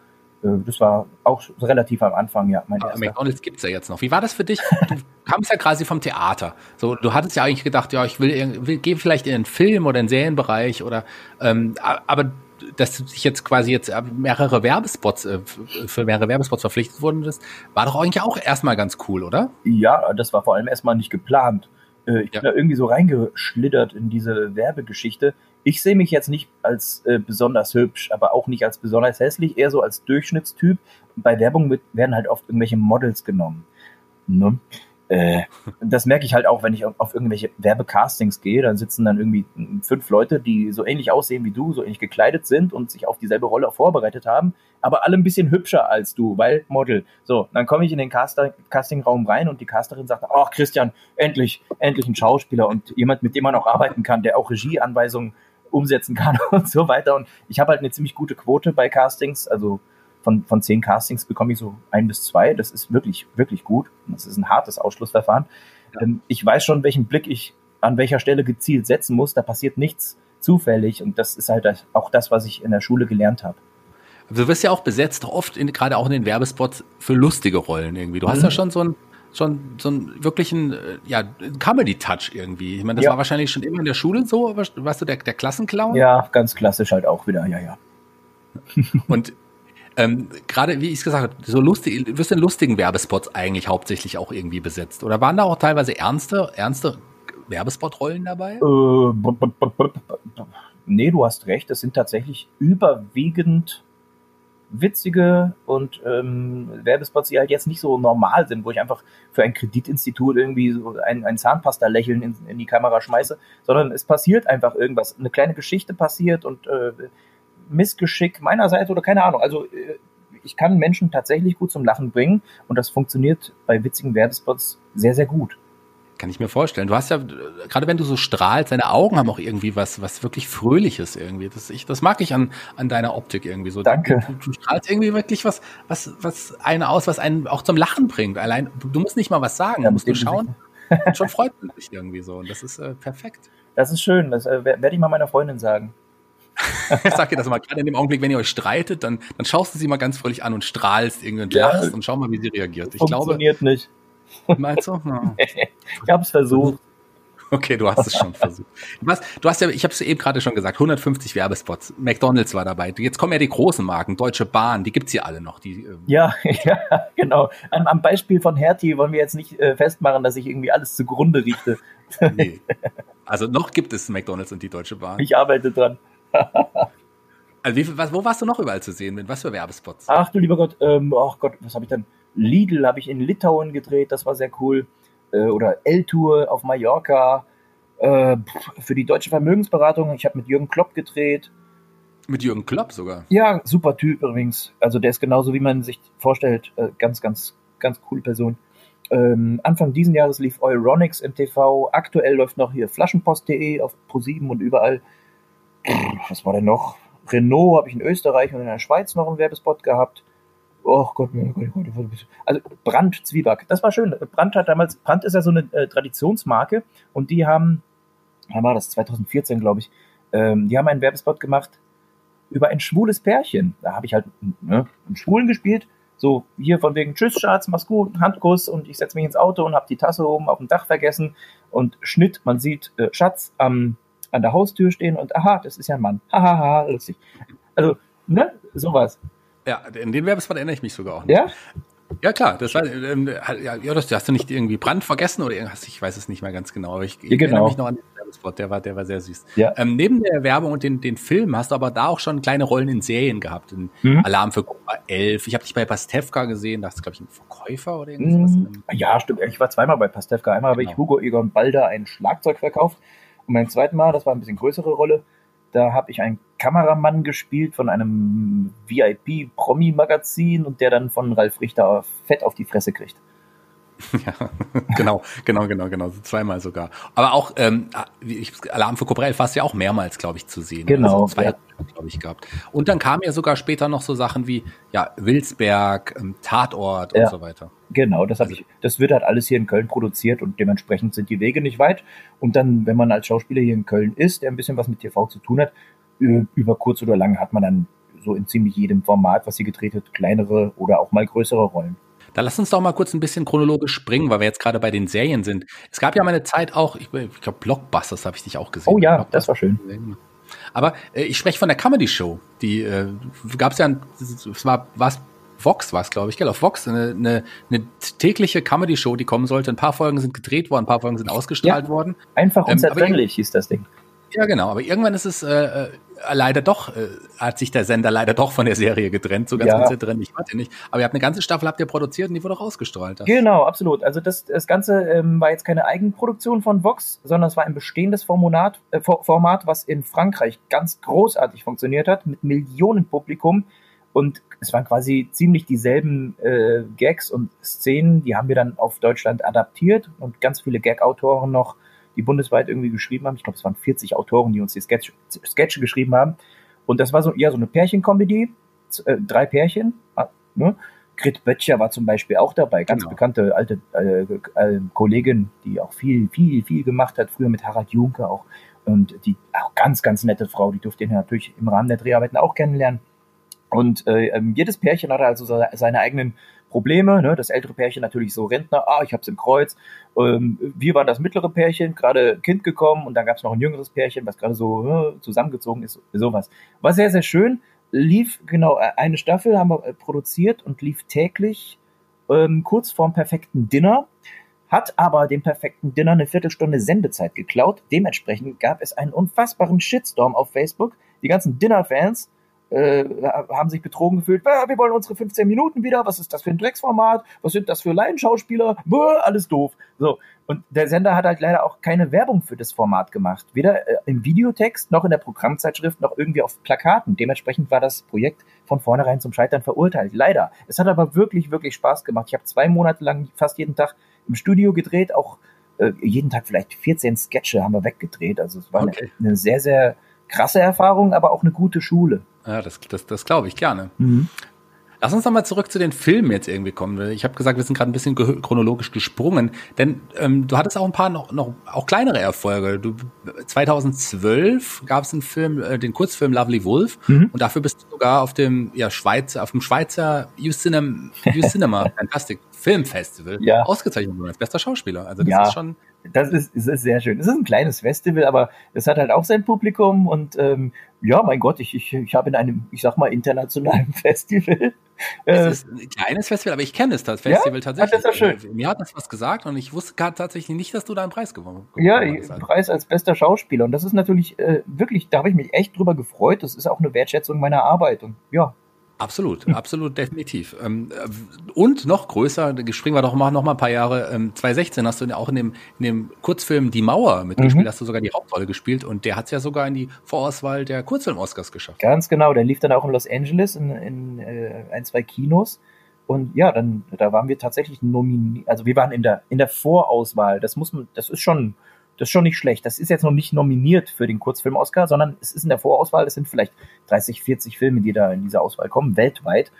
äh, das war auch relativ am Anfang, ja. Mein aber McDonalds gibt's ja jetzt noch. Wie war das für dich? Du kamst ja quasi vom Theater. So, du hattest ja eigentlich gedacht, ja, ich will, will gehe vielleicht in den Film oder in den Serienbereich oder ähm, aber dass du dich jetzt quasi jetzt mehrere Werbespots äh, für mehrere Werbespots verpflichtet wurden, das war doch eigentlich auch erstmal ganz cool, oder? Ja, das war vor allem erstmal nicht geplant. Äh, ich bin da irgendwie so reingeschlittert in diese Werbegeschichte. Ich sehe mich jetzt nicht als äh, besonders hübsch, aber auch nicht als besonders hässlich, eher so als Durchschnittstyp. Bei Werbung werden halt oft irgendwelche Models genommen. Ne? Äh, das merke ich halt auch, wenn ich auf irgendwelche Werbecastings gehe, dann sitzen dann irgendwie fünf Leute, die so ähnlich aussehen wie du, so ähnlich gekleidet sind und sich auf dieselbe Rolle vorbereitet haben, aber alle ein bisschen hübscher als du, weil Model. So, dann komme ich in den Caster Castingraum rein und die Casterin sagt, ach Christian, endlich, endlich ein Schauspieler und jemand, mit dem man auch arbeiten kann, der auch Regieanweisungen umsetzen kann und so weiter. Und ich habe halt eine ziemlich gute Quote bei Castings, also von, von zehn Castings bekomme ich so ein bis zwei. Das ist wirklich, wirklich gut. Das ist ein hartes Ausschlussverfahren. Ja. Ähm, ich weiß schon, welchen Blick ich an welcher Stelle gezielt setzen muss. Da passiert nichts zufällig. Und das ist halt auch das, was ich in der Schule gelernt habe. Du wirst ja auch besetzt, oft in, gerade auch in den Werbespots für lustige Rollen irgendwie. Du mhm. hast ja schon so ein schon so einen wirklichen, äh, ja, Comedy-Touch irgendwie. Ich meine, das Ja. war wahrscheinlich schon immer in der Schule so, warst warst du der, der Klassenclown? Ja, ganz klassisch halt auch wieder, ja, ja. Und ähm, gerade, wie ich es gesagt habe, so lustig, du wirst in lustigen Werbespots eigentlich hauptsächlich auch irgendwie besetzt. Oder waren da auch teilweise ernste, ernste Werbespot-Rollen dabei? Äh, nee, du hast recht, es sind tatsächlich überwiegend witzige und ähm, Werbespots, die halt jetzt nicht so normal sind, wo ich einfach für ein Kreditinstitut irgendwie so ein, ein Zahnpasta-Lächeln in, in die Kamera schmeiße, sondern es passiert einfach irgendwas. Eine kleine Geschichte passiert und äh, Missgeschick meiner Seite oder keine Ahnung. Also äh, ich kann Menschen tatsächlich gut zum Lachen bringen und das funktioniert bei witzigen Werbespots sehr, sehr gut. Kann ich mir vorstellen. Du hast ja, äh, gerade wenn du so strahlst, deine Augen haben auch irgendwie was, was wirklich Fröhliches irgendwie. Das, ich, das mag ich an, an deiner Optik irgendwie so. Danke. Du, du strahlst irgendwie wirklich was, was, was einen aus, was einen auch zum Lachen bringt. Allein, du musst nicht mal was sagen, Ja, du musst nur schauen. Und schon freut man sich irgendwie so. Und das ist äh, perfekt. Das ist schön, das äh, werde ich mal meiner Freundin sagen. Ich sag dir das mal, gerade in dem Augenblick, wenn ihr euch streitet, dann, dann schaust du sie mal ganz fröhlich an und strahlst irgendwie und Ja. lachst und schau mal, wie sie reagiert. Ich glaube, Funktioniert nicht. meinst du? Ja. Ich habe es versucht. Okay, du hast es schon versucht. Was, du hast ja, ich habe es eben gerade schon gesagt, 150 Werbespots. McDonalds war dabei. Jetzt kommen ja die großen Marken, Deutsche Bahn, die gibt's hier alle noch. Die, ähm, Ja, ja, genau. Am, am Beispiel von Hertie wollen wir jetzt nicht äh, festmachen, dass ich irgendwie alles zugrunde richte. nee. Also noch gibt es McDonalds und die Deutsche Bahn. Ich arbeite dran. Also wie, was, wo warst du noch überall zu sehen? Mit was für Werbespots? Ach du lieber Gott, ähm, ach Gott, was habe ich dann? Lidl habe ich in Litauen gedreht, das war sehr cool. Äh, oder L-Tour auf Mallorca. Äh, für die deutsche Vermögensberatung, ich habe mit Jürgen Klopp gedreht. Mit Jürgen Klopp sogar. Ja, super Typ übrigens. Also der ist genauso, wie man sich vorstellt. Äh, ganz, ganz, ganz coole Person. Ähm, Anfang diesen Jahres lief Euronics im TV. Aktuell läuft noch hier Flaschenpost.de auf Pro7 und überall. Was war denn noch? Renault habe ich in Österreich und in der Schweiz noch einen Werbespot gehabt. Oh Gott, mein Gott, Gott, Gott. Also Brand Zwieback, das war schön. Brand hat damals, Brand ist ja so eine äh, Traditionsmarke und die haben, wann war das, 2014 glaube ich, ähm, die haben einen Werbespot gemacht über ein schwules Pärchen. Da habe ich halt ne, einen Schwulen gespielt, so hier von wegen Tschüss Schatz, mach's gut, Handkuss und ich setze mich ins Auto und habe die Tasse oben auf dem Dach vergessen und Schnitt, man sieht äh, Schatz am, an der Haustür stehen und aha, das ist ja ein Mann. Hahaha, lustig. Also, ne, sowas. Ja, in den Werbespot erinnere ich mich sogar auch. Nicht. Ja? Ja, klar. Das war, ähm, ja, das hast du nicht irgendwie Brand vergessen oder irgendwas? Ich weiß es nicht mehr ganz genau. Aber ich, ich Ja, genau. erinnere mich noch an den Werbespot. Der war, der war sehr süß. Ja. Ähm, neben der Werbung und den, den Film hast du aber da auch schon kleine Rollen in Serien gehabt. In Mhm. Alarm für Cobra 11. Ich habe dich bei Pastewka gesehen. Da hast du, glaube ich, einen Verkäufer oder irgendwas. Mm, Ja, stimmt. Ich war zweimal bei Pastewka. Einmal habe ich Genau. Hugo Egon Balder ein Schlagzeug verkauft. Und beim zweiten Mal, das war ein bisschen größere Rolle, da habe ich einen Kameramann gespielt von einem VIP-Promi-Magazin und der dann von Ralf Richter fett auf die Fresse kriegt. Ja, genau, genau, genau, genau. So zweimal sogar. Aber auch ähm, ich, Alarm für Cobra 11 warst du ja auch mehrmals, glaube ich, zu sehen. Genau, Also zwei, ja. glaube ich, gehabt. Und dann kamen ja sogar später noch so Sachen wie ja, Wilsberg, ähm, Tatort Ja. und so weiter. Genau, das, hab ich, das wird halt alles hier in Köln produziert und dementsprechend sind die Wege nicht weit. Und dann, wenn man als Schauspieler hier in Köln ist, der ein bisschen was mit TV zu tun hat, ü- über kurz oder lang hat man dann so in ziemlich jedem Format, was hier gedreht wird, kleinere oder auch mal größere Rollen. Da lass uns doch mal kurz ein bisschen chronologisch springen, weil wir jetzt gerade bei den Serien sind. Es gab ja mal eine Zeit auch, ich, ich glaube Blockbusters habe ich dich auch gesehen. Oh ja, das war schön. Aber äh, ich spreche von der Comedy Show. Die äh, gab es ja, ein- es war was Vox war es, glaube ich, gell? Auf Vox eine, eine, eine tägliche Comedy Show, die kommen sollte. Ein paar Folgen sind gedreht worden, ein paar Folgen sind ausgestrahlt worden. Einfach Ähm, aber unzertrennlich hieß das Ding. Ja, genau. Aber irgendwann ist es äh, äh, leider doch, äh, hat sich der Sender leider doch von der Serie getrennt. So ganz Ja. unzertrennlich war der nicht. Aber ihr habt eine ganze Staffel habt ihr produziert und die wurde auch ausgestrahlt. Das- Genau, absolut. Also das, das Ganze ähm, war jetzt keine Eigenproduktion von Vox, sondern es war ein bestehendes Format, äh, For- Format, was in Frankreich ganz großartig funktioniert hat, mit Millionen Publikum. Und es waren quasi ziemlich dieselben äh, Gags und Szenen, die haben wir dann auf Deutschland adaptiert und ganz viele Gag-Autoren noch, die bundesweit irgendwie geschrieben haben. Ich glaube, es waren 40 Autoren, die uns die Sketch, Sketche geschrieben haben. Und das war so, ja, so eine Pärchenkomödie, äh, drei Pärchen, ah, ne? Grit Böttcher war zum Beispiel auch dabei, ganz Genau. bekannte alte äh, äh, Kollegin, die auch viel, viel, viel gemacht hat, früher mit Harald Junke auch. Und die auch ganz, ganz nette Frau, die durfte ihr natürlich im Rahmen der Dreharbeiten auch kennenlernen. Und äh, ähm, jedes Pärchen hatte also seine eigenen Probleme. Ne? Das ältere Pärchen natürlich so Rentner, ah, ich hab's im Kreuz. Ähm, wir waren das mittlere Pärchen, gerade Kind gekommen und dann gab's noch ein jüngeres Pärchen, was gerade so äh, zusammengezogen ist, sowas. War sehr, sehr schön. Lief genau äh, eine Staffel, haben wir äh, produziert und lief täglich ähm, kurz vorm perfekten Dinner hat aber dem perfekten Dinner eine Viertelstunde Sendezeit geklaut. Dementsprechend gab es einen unfassbaren Shitstorm auf Facebook. Die ganzen Dinner-Fans äh, haben sich betrogen gefühlt. Wir wollen unsere 15 Minuten wieder. Was ist das für ein Drecksformat? Was sind das für Laienschauspieler? Buh, alles doof. So. Und der Sender hat halt leider auch keine Werbung für das Format gemacht. Weder äh, im Videotext noch in der Programmzeitschrift noch irgendwie auf Plakaten. Dementsprechend war das Projekt von vornherein zum Scheitern verurteilt. Leider. Es hat aber wirklich, wirklich Spaß gemacht. Ich habe zwei Monate lang fast jeden Tag im Studio gedreht, auch äh, jeden Tag vielleicht 14 Sketche haben wir weggedreht. Also es war okay. eine, eine sehr, sehr krasse Erfahrung, aber auch eine gute Schule. Ja, das, das, das glaube ich gerne. Mhm. Lass uns nochmal zurück zu den Filmen jetzt irgendwie kommen. Ich habe gesagt, wir sind gerade ein bisschen chronologisch gesprungen, denn ähm, du hattest auch ein paar noch, noch auch kleinere Erfolge. Du, 2012 gab es einen Film, äh, den Kurzfilm Lovely Wolf, mhm. und dafür bist du sogar auf dem ja Schweizer, auf dem Schweizer U Cinema, U Cinema Fantastic Filmfestival ja. ausgezeichnet worden als bester Schauspieler. Also das ja. ist schon das ist, das ist sehr schön. Es ist ein kleines Festival, aber es hat halt auch sein Publikum und ähm, ja, mein Gott, ich, ich, ich habe in einem, ich sag mal, internationalen Festival. Es äh, ist ein kleines Festival, aber ich kenne es, das Festival ja? tatsächlich. Das ist ja schön. Mir hat das was gesagt und ich wusste tatsächlich nicht, dass du da einen Preis gewonnen hast. Ja, einen Preis als bester Schauspieler. Und das ist natürlich äh, wirklich, da habe ich mich echt drüber gefreut. Das ist auch eine Wertschätzung meiner Arbeit. Und ja, Absolut, absolut, definitiv. Ähm, und noch größer, springen wir doch mal noch mal ein paar Jahre. 2016 ähm, hast du auch in dem, in dem Kurzfilm Die Mauer mitgespielt, mhm. hast du sogar die Hauptrolle gespielt und der hat es ja sogar in die Vorauswahl der Kurzfilm-Oscars geschafft. Ganz genau, der lief dann auch in Los Angeles in, in äh, ein, zwei Kinos. Und ja, dann da waren wir tatsächlich nominiert, also wir waren in der in der Vorauswahl. Das muss man, das ist schon das ist schon nicht schlecht. Das ist jetzt noch nicht nominiert für den Kurzfilm-Oscar, sondern es ist in der Vorauswahl. Es sind vielleicht 30, 40 Filme, die da in diese Auswahl kommen, weltweit.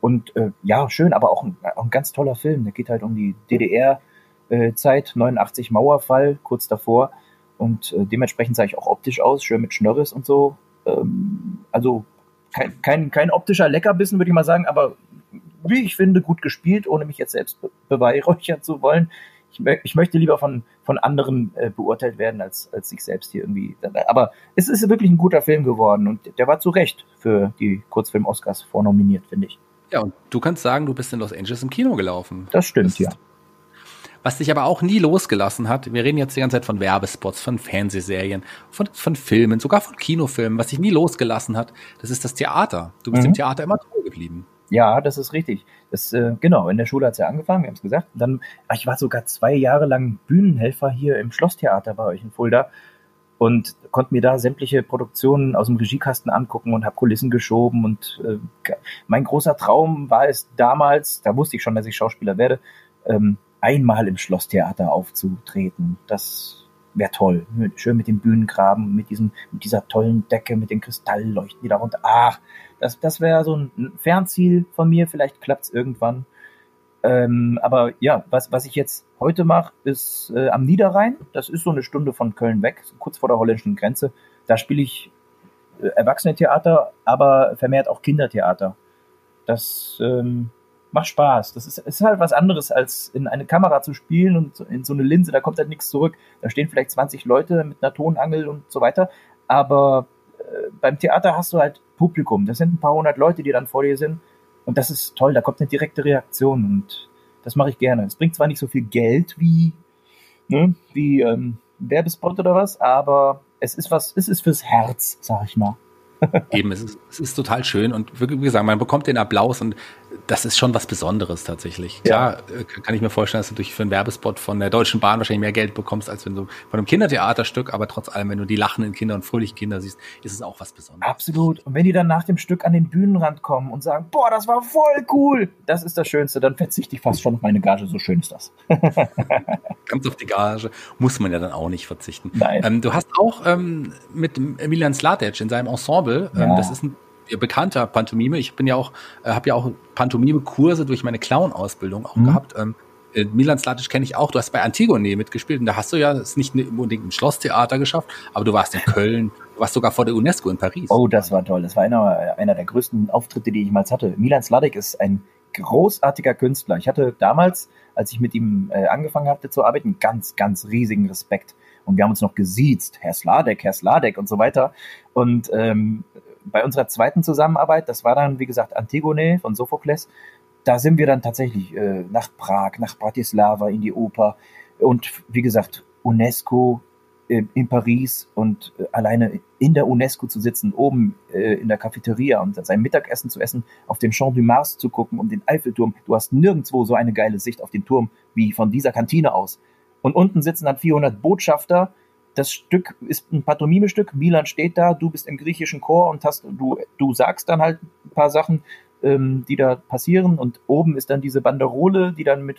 Und äh, ja, schön, aber auch ein, auch ein ganz toller Film. Der geht halt um die DDR-Zeit, äh, 89 Mauerfall, kurz davor. Und äh, dementsprechend sah ich auch optisch aus, schön mit Schnörres und so. Ähm, also kein, kein, kein optischer Leckerbissen, würde ich mal sagen, aber wie ich finde, gut gespielt, ohne mich jetzt selbst beweihräuchern zu wollen ich, ich möchte lieber von, von anderen äh, beurteilt werden, als, als sich selbst hier irgendwie. Aber es ist wirklich ein guter Film geworden und der war zu Recht für die Kurzfilm-Oscars vornominiert, finde ich. Ja, und du kannst sagen, du bist in Los Angeles im Kino gelaufen. Das stimmt, das ja. Was dich aber auch nie losgelassen hat, wir reden jetzt die ganze Zeit von Werbespots, von Fernsehserien, von, von Filmen, sogar von Kinofilmen, was dich nie losgelassen hat, das ist das Theater. Du bist mhm. dem Theater immer treu geblieben. Ja, das ist richtig. Das, äh, genau, in der Schule hat's ja angefangen, wir haben es gesagt. Dann, ach, ich war sogar zwei Jahre lang Bühnenhelfer hier im Schlosstheater bei euch in Fulda und konnte mir da sämtliche Produktionen aus dem Regiekasten angucken und habe Kulissen geschoben. Und äh, mein großer Traum war es damals, da wusste ich schon, dass ich Schauspieler werde, ähm, einmal im Schlosstheater aufzutreten. Das wäre toll. Schön mit dem Bühnengraben, mit diesem, mit dieser tollen Decke, mit den Kristallleuchten, die darunter. Ach, das, das wäre so ein Fernziel von mir. Vielleicht klappt's irgendwann. Ähm, aber ja, was, was ich jetzt heute mache, ist äh, am Niederrhein. Das ist so eine Stunde von Köln weg, so kurz vor der holländischen Grenze. Da spiele ich äh, Erwachsene-Theater, aber vermehrt auch Kindertheater. Das ähm, macht Spaß. Das ist, ist halt was anderes, als in eine Kamera zu spielen und in so eine Linse, da kommt halt nichts zurück. Da stehen vielleicht 20 Leute mit einer Tonangel und so weiter. Aber beim Theater hast du halt Publikum. Das sind ein paar hundert Leute, die dann vor dir sind. Und das ist toll, da kommt eine direkte Reaktion und das mache ich gerne. Es bringt zwar nicht so viel Geld wie, ne, wie ähm, Werbespot oder was, aber es ist was, es ist fürs Herz, sag ich mal. Eben, es ist, es ist total schön und wie gesagt, man bekommt den Applaus und das ist schon was Besonderes tatsächlich. Klar, ja. Äh, kann ich mir vorstellen, dass du durch für einen Werbespot von der Deutschen Bahn wahrscheinlich mehr Geld bekommst, als wenn du von einem Kindertheaterstück, aber trotz allem, wenn du die lachenden Kinder und fröhlichen Kinder siehst, ist es auch was Besonderes. Absolut. Und wenn die dann nach dem Stück an den Bühnenrand kommen und sagen, boah, das war voll cool, das ist das Schönste, dann verzichte ich fast schon auf meine Gage, so schön ist das. Ganz auf die Gage muss man ja dann auch nicht verzichten. Nein. Ähm, du hast auch ähm, mit Emilian Slatic in seinem Ensemble, ähm, ja. das ist ein bekannter Pantomime. Ich bin ja auch, äh, habe ja auch Pantomime-Kurse durch meine Clown-Ausbildung auch mhm. gehabt. Ähm, äh, Milan Slatic kenne ich auch. Du hast bei Antigone mitgespielt und da hast du ja es nicht unbedingt im Schlosstheater geschafft, aber du warst in Köln warst sogar vor der UNESCO in Paris. Oh, das war toll. Das war einer, einer der größten Auftritte, die ich jemals hatte. Milan Sladek ist ein großartiger Künstler. Ich hatte damals, als ich mit ihm äh, angefangen hatte zu arbeiten, ganz, ganz riesigen Respekt. Und wir haben uns noch gesiezt, Herr Sladek, Herr Sladek und so weiter. Und ähm, bei unserer zweiten Zusammenarbeit, das war dann, wie gesagt, Antigone von Sophokles, da sind wir dann tatsächlich äh, nach Prag, nach Bratislava in die Oper und wie gesagt, UNESCO äh, in Paris und äh, alleine in der UNESCO zu sitzen, oben äh, in der Cafeteria und sein Mittagessen zu essen, auf den Champ du Mars zu gucken und den Eiffelturm. Du hast nirgendwo so eine geile Sicht auf den Turm wie von dieser Kantine aus. Und unten sitzen dann 400 Botschafter. Das Stück ist ein Pantomime-Stück. Milan steht da, du bist im griechischen Chor und hast, du, du sagst dann halt ein paar Sachen, ähm, die da passieren. Und oben ist dann diese Banderole, die dann mit,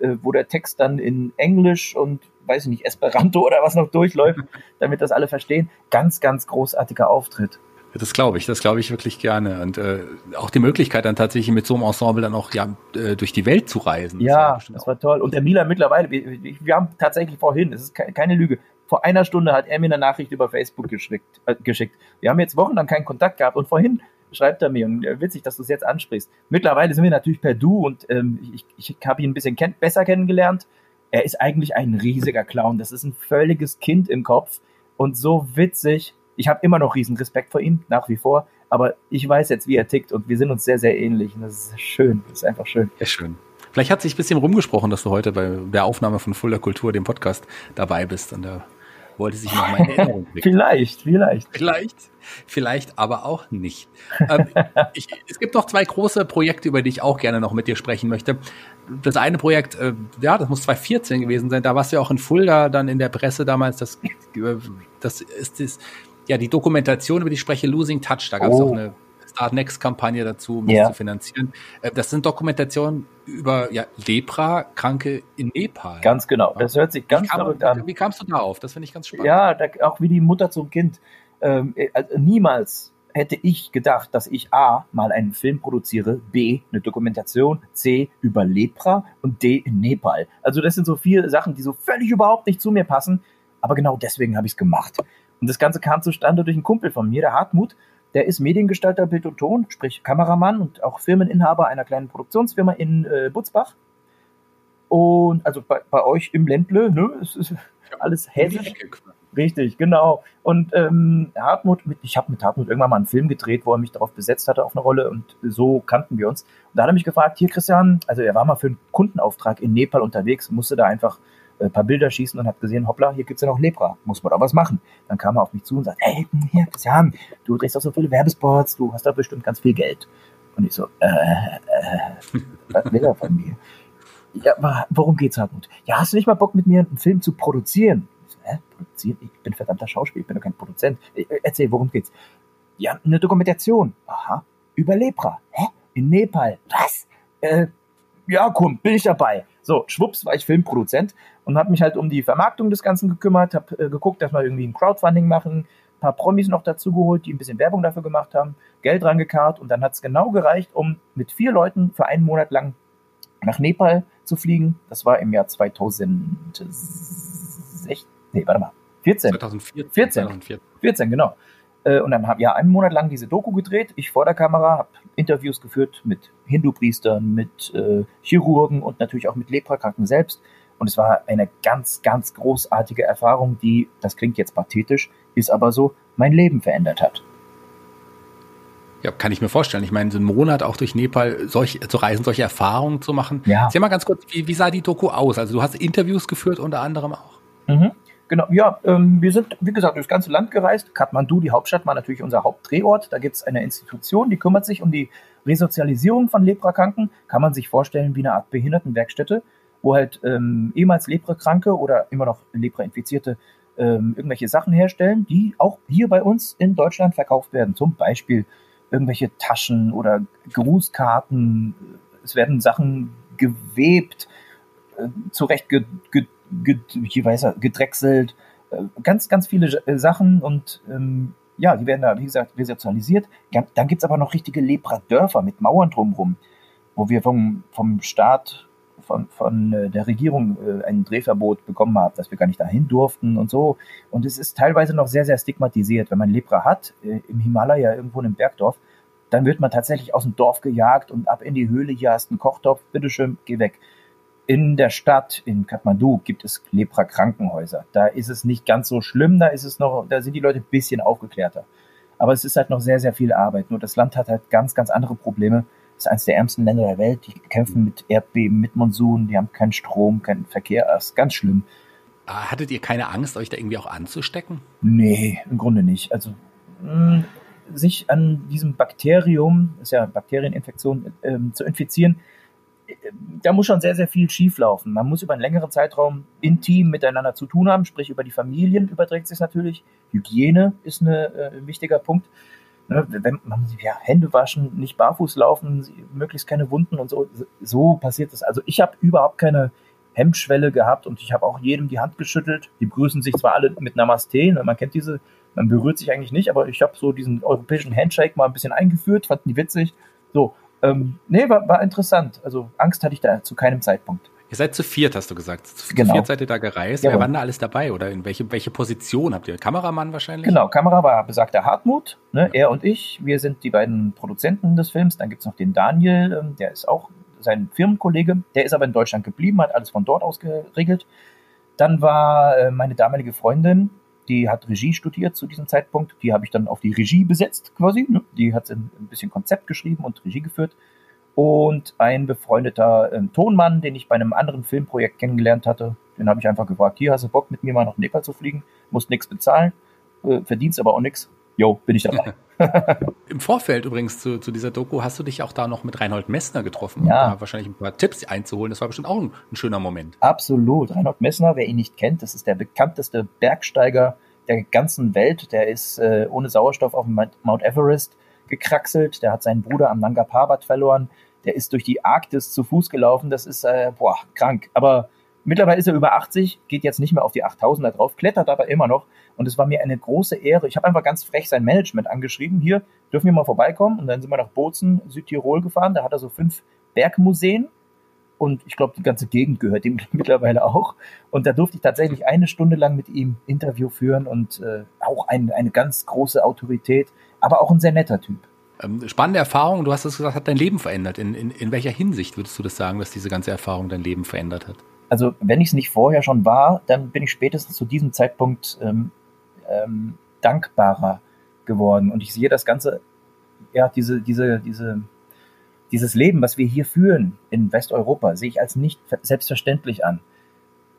äh, wo der Text dann in Englisch und weiß ich nicht, Esperanto oder was noch durchläuft, damit das alle verstehen. Ganz, ganz großartiger Auftritt. Das glaube ich, das glaube ich wirklich gerne. Und äh, auch die Möglichkeit dann tatsächlich mit so einem Ensemble dann auch ja, äh, durch die Welt zu reisen. Ja, das war, das war toll. Und der Milan mittlerweile, wir, wir haben tatsächlich vorhin, es ist keine Lüge, vor einer Stunde hat er mir eine Nachricht über Facebook geschickt. Äh, geschickt. Wir haben jetzt wochenlang keinen Kontakt gehabt und vorhin schreibt er mir, und äh, witzig, dass du es jetzt ansprichst. Mittlerweile sind wir natürlich per Du und ähm, ich, ich habe ihn ein bisschen kenn besser kennengelernt. Er ist eigentlich ein riesiger Clown. Das ist ein völliges Kind im Kopf und so witzig ich habe immer noch riesen Respekt vor ihm, nach wie vor, aber ich weiß jetzt, wie er tickt und wir sind uns sehr, sehr ähnlich. Und das ist schön, das ist einfach schön. Ja, schön. Vielleicht hat sich ein bisschen rumgesprochen, dass du heute bei der Aufnahme von Fuller Kultur, dem Podcast, dabei bist. Und da wollte sich noch mal in Erinnerung bringen. vielleicht, vielleicht. Vielleicht, vielleicht aber auch nicht. ähm, ich, es gibt noch zwei große Projekte, über die ich auch gerne noch mit dir sprechen möchte. Das eine Projekt, äh, ja, das muss 2014 gewesen sein. Da warst du ja auch in Fulda dann in der Presse damals. Das, äh, das ist das ja, die Dokumentation, über die ich spreche, Losing Touch, da gab es oh. auch eine Start Next Kampagne dazu, um yeah. das zu finanzieren. Äh, das sind Dokumentationen über ja, Lepra-Kranke in Nepal. Ganz genau. Das hört sich ganz kam, verrückt an. Wie kamst du darauf? Das finde ich ganz spannend. Ja, da, auch wie die Mutter zum Kind. Ähm, äh, also niemals hätte ich gedacht, dass ich A, mal einen Film produziere, B, eine Dokumentation, C, über Lepra und D, in Nepal. Also das sind so vier Sachen, die so völlig überhaupt nicht zu mir passen. Aber genau deswegen habe ich es gemacht. Und das Ganze kam zustande durch einen Kumpel von mir, der Hartmut. Der ist Mediengestalter Bild und Ton, sprich Kameramann und auch Firmeninhaber einer kleinen Produktionsfirma in äh, Butzbach. Und also bei, bei euch im Ländle, ne? Es ist alles hessisch. Richtig, genau. Und ähm, Hartmut, ich habe mit Hartmut irgendwann mal einen Film gedreht, wo er mich darauf besetzt hatte auf eine Rolle und so kannten wir uns. Und da hat er mich gefragt, hier Christian, also er war mal für einen Kundenauftrag in Nepal unterwegs, musste da einfach ein äh, paar Bilder schießen und hat gesehen, hoppla, hier gibt's ja noch Lepra, muss man da was machen. Dann kam er auf mich zu und sagt, hey, hier, Christian, du drehst doch so viele Werbespots, du hast da bestimmt ganz viel Geld. Und ich so, äh, äh, was will er von mir? Ja, worum geht's, Hartmut? Ja, hast du nicht mal Bock, mit mir einen Film zu produzieren? Ich so, hä, produzieren? Ich bin verdammter Schauspieler, ich bin doch kein Produzent. Äh, erzähl, worum geht's? Ja, eine Dokumentation. Aha, über Lepra. Hä? In Nepal. Was? Äh, ja, komm, bin ich dabei. So, schwupps war ich Filmproduzent und habe mich halt um die Vermarktung des Ganzen gekümmert, habe äh, geguckt, dass wir irgendwie ein Crowdfunding machen, ein paar Promis noch dazu geholt, die ein bisschen Werbung dafür gemacht haben, Geld rangekarrt und dann hat es genau gereicht, um mit vier Leuten für einen Monat lang nach Nepal zu fliegen. Das war im Jahr 2016, nee, warte mal, 14. 2014. 14, 2014. 14 genau. Äh, und dann habe ich ja einen Monat lang diese Doku gedreht. Ich vor der Kamera habe Interviews geführt mit Hindu-Priestern, mit äh, Chirurgen und natürlich auch mit Leprakranken selbst. Und es war eine ganz, ganz großartige Erfahrung, die, das klingt jetzt pathetisch, ist aber so, mein Leben verändert hat. Ja, kann ich mir vorstellen. Ich meine, so einen Monat auch durch Nepal solch, zu reisen, solche Erfahrungen zu machen. Ja. Erzähl mal ganz kurz, wie, wie sah die Doku aus? Also du hast Interviews geführt unter anderem auch. Mhm. Genau, ja, ähm, wir sind, wie gesagt, durchs ganze Land gereist. Kathmandu, die Hauptstadt, war natürlich unser Hauptdrehort. Da gibt es eine Institution, die kümmert sich um die Resozialisierung von Leprakranken. Kann man sich vorstellen wie eine Art Behindertenwerkstätte, wo halt ähm, ehemals Leprakranke oder immer noch Lepra-Infizierte ähm, irgendwelche Sachen herstellen, die auch hier bei uns in Deutschland verkauft werden. Zum Beispiel irgendwelche Taschen oder Grußkarten. Es werden Sachen gewebt, äh, zurecht ge, gedrechselt, äh, ganz, ganz viele äh, Sachen und ähm, ja, die werden da, wie gesagt, resozialisiert. Dann gibt es aber noch richtige Lepra-Dörfer mit Mauern drumherum, wo wir vom, vom Staat von, von äh, der Regierung äh, ein Drehverbot bekommen habe, dass wir gar nicht dahin durften und so. Und es ist teilweise noch sehr, sehr stigmatisiert. Wenn man Lepra hat, im Himalaya, irgendwo in einem Bergdorf, dann wird man tatsächlich aus dem Dorf gejagt und ab in die Höhle, hier hast du einen Kochtopf, bitteschön, geh weg. In der Stadt, in Kathmandu, gibt es Lepra-Krankenhäuser. Da ist es nicht ganz so schlimm, da ist es noch, da sind die Leute ein bisschen aufgeklärter. Aber es ist halt noch sehr, sehr viel Arbeit. Nur das Land hat halt ganz, ganz andere Probleme. Es ist eines der ärmsten Länder der Welt. Die kämpfen mit Erdbeben, mit Monsun, die haben keinen Strom, keinen Verkehr. Das ist ganz schlimm. Ah, hattet ihr keine Angst, euch da irgendwie auch anzustecken? Nee, im Grunde nicht. Also mh, sich an diesem Bakterium, ist ja Bakterieninfektion, ähm, zu infizieren, äh, da muss schon sehr, sehr viel schieflaufen. Man muss über einen längeren Zeitraum intim miteinander zu tun haben, sprich über die Familien überträgt sich natürlich. Hygiene ist ein äh, wichtiger Punkt. Ne, wenn man ja, Hände waschen, nicht barfuß laufen, möglichst keine Wunden und so, so passiert das. Also ich habe überhaupt keine Hemmschwelle gehabt und ich habe auch jedem die Hand geschüttelt. Die begrüßen sich zwar alle mit Namaste, ne, man kennt diese man berührt sich eigentlich nicht, aber ich habe so diesen europäischen Handshake mal ein bisschen eingeführt, fanden die witzig. So, ähm, nee, war, war interessant. Also Angst hatte ich da zu keinem Zeitpunkt. Ihr seid zu viert, hast du gesagt. Zu genau. viert seid ihr da gereist. Ja, Wer war da alles dabei? Oder in welche, welche Position habt ihr? Kameramann wahrscheinlich? Genau, Kamera war besagter Hartmut, ne? Ja. er und ich. Wir sind die beiden Produzenten des Films. Dann gibt's noch den Daniel, ähm, der ist auch sein Firmenkollege. Der ist aber in Deutschland geblieben, hat alles von dort aus geregelt. Dann war äh, meine damalige Freundin, die hat Regie studiert zu diesem Zeitpunkt. Die habe ich dann auf die Regie besetzt quasi. Ne? Die hat ein, bisschen Konzept geschrieben und Regie geführt. Und ein befreundeter äh, Tonmann, den ich bei einem anderen Filmprojekt kennengelernt hatte, den habe ich einfach gefragt, hier hast du Bock mit mir mal nach Nepal zu fliegen, musst nichts bezahlen, äh, verdienst aber auch nichts. Jo, bin ich dabei. Im Vorfeld übrigens zu, zu, dieser Doku hast du dich auch da noch mit Reinhold Messner getroffen, ja. um da wahrscheinlich ein paar Tipps einzuholen. Das war bestimmt auch ein, ein, schöner Moment. Absolut. Reinhold Messner, wer ihn nicht kennt, das ist der bekannteste Bergsteiger der ganzen Welt. Der ist äh, ohne Sauerstoff auf Mount Everest gekraxelt. Der hat seinen Bruder am Nanga Parbat verloren. Der ist durch die Arktis zu Fuß gelaufen. Das ist, äh, boah, krank. Aber mittlerweile ist er über 80, geht jetzt nicht mehr auf die 8000er drauf, klettert aber immer noch. Und es war mir eine große Ehre. Ich habe einfach ganz frech sein Management angeschrieben. Hier dürfen wir mal vorbeikommen. Und dann sind wir nach Bozen, Südtirol gefahren. Da hat er so fünf Bergmuseen. Und ich glaube, die ganze Gegend gehört ihm mittlerweile auch. Und da durfte ich tatsächlich eine Stunde lang mit ihm Interview führen und äh, auch ein, eine ganz große Autorität, aber auch ein sehr netter Typ. Ähm, spannende Erfahrung, du hast es gesagt, hat dein Leben verändert. In, in, in welcher Hinsicht würdest du das sagen, dass diese ganze Erfahrung dein Leben verändert hat? Also, wenn ich es nicht vorher schon war, dann bin ich spätestens zu diesem Zeitpunkt ähm, ähm, dankbarer geworden. Und ich sehe das Ganze, ja, diese, diese, diese, dieses Leben, was wir hier führen in Westeuropa, sehe ich als nicht selbstverständlich an.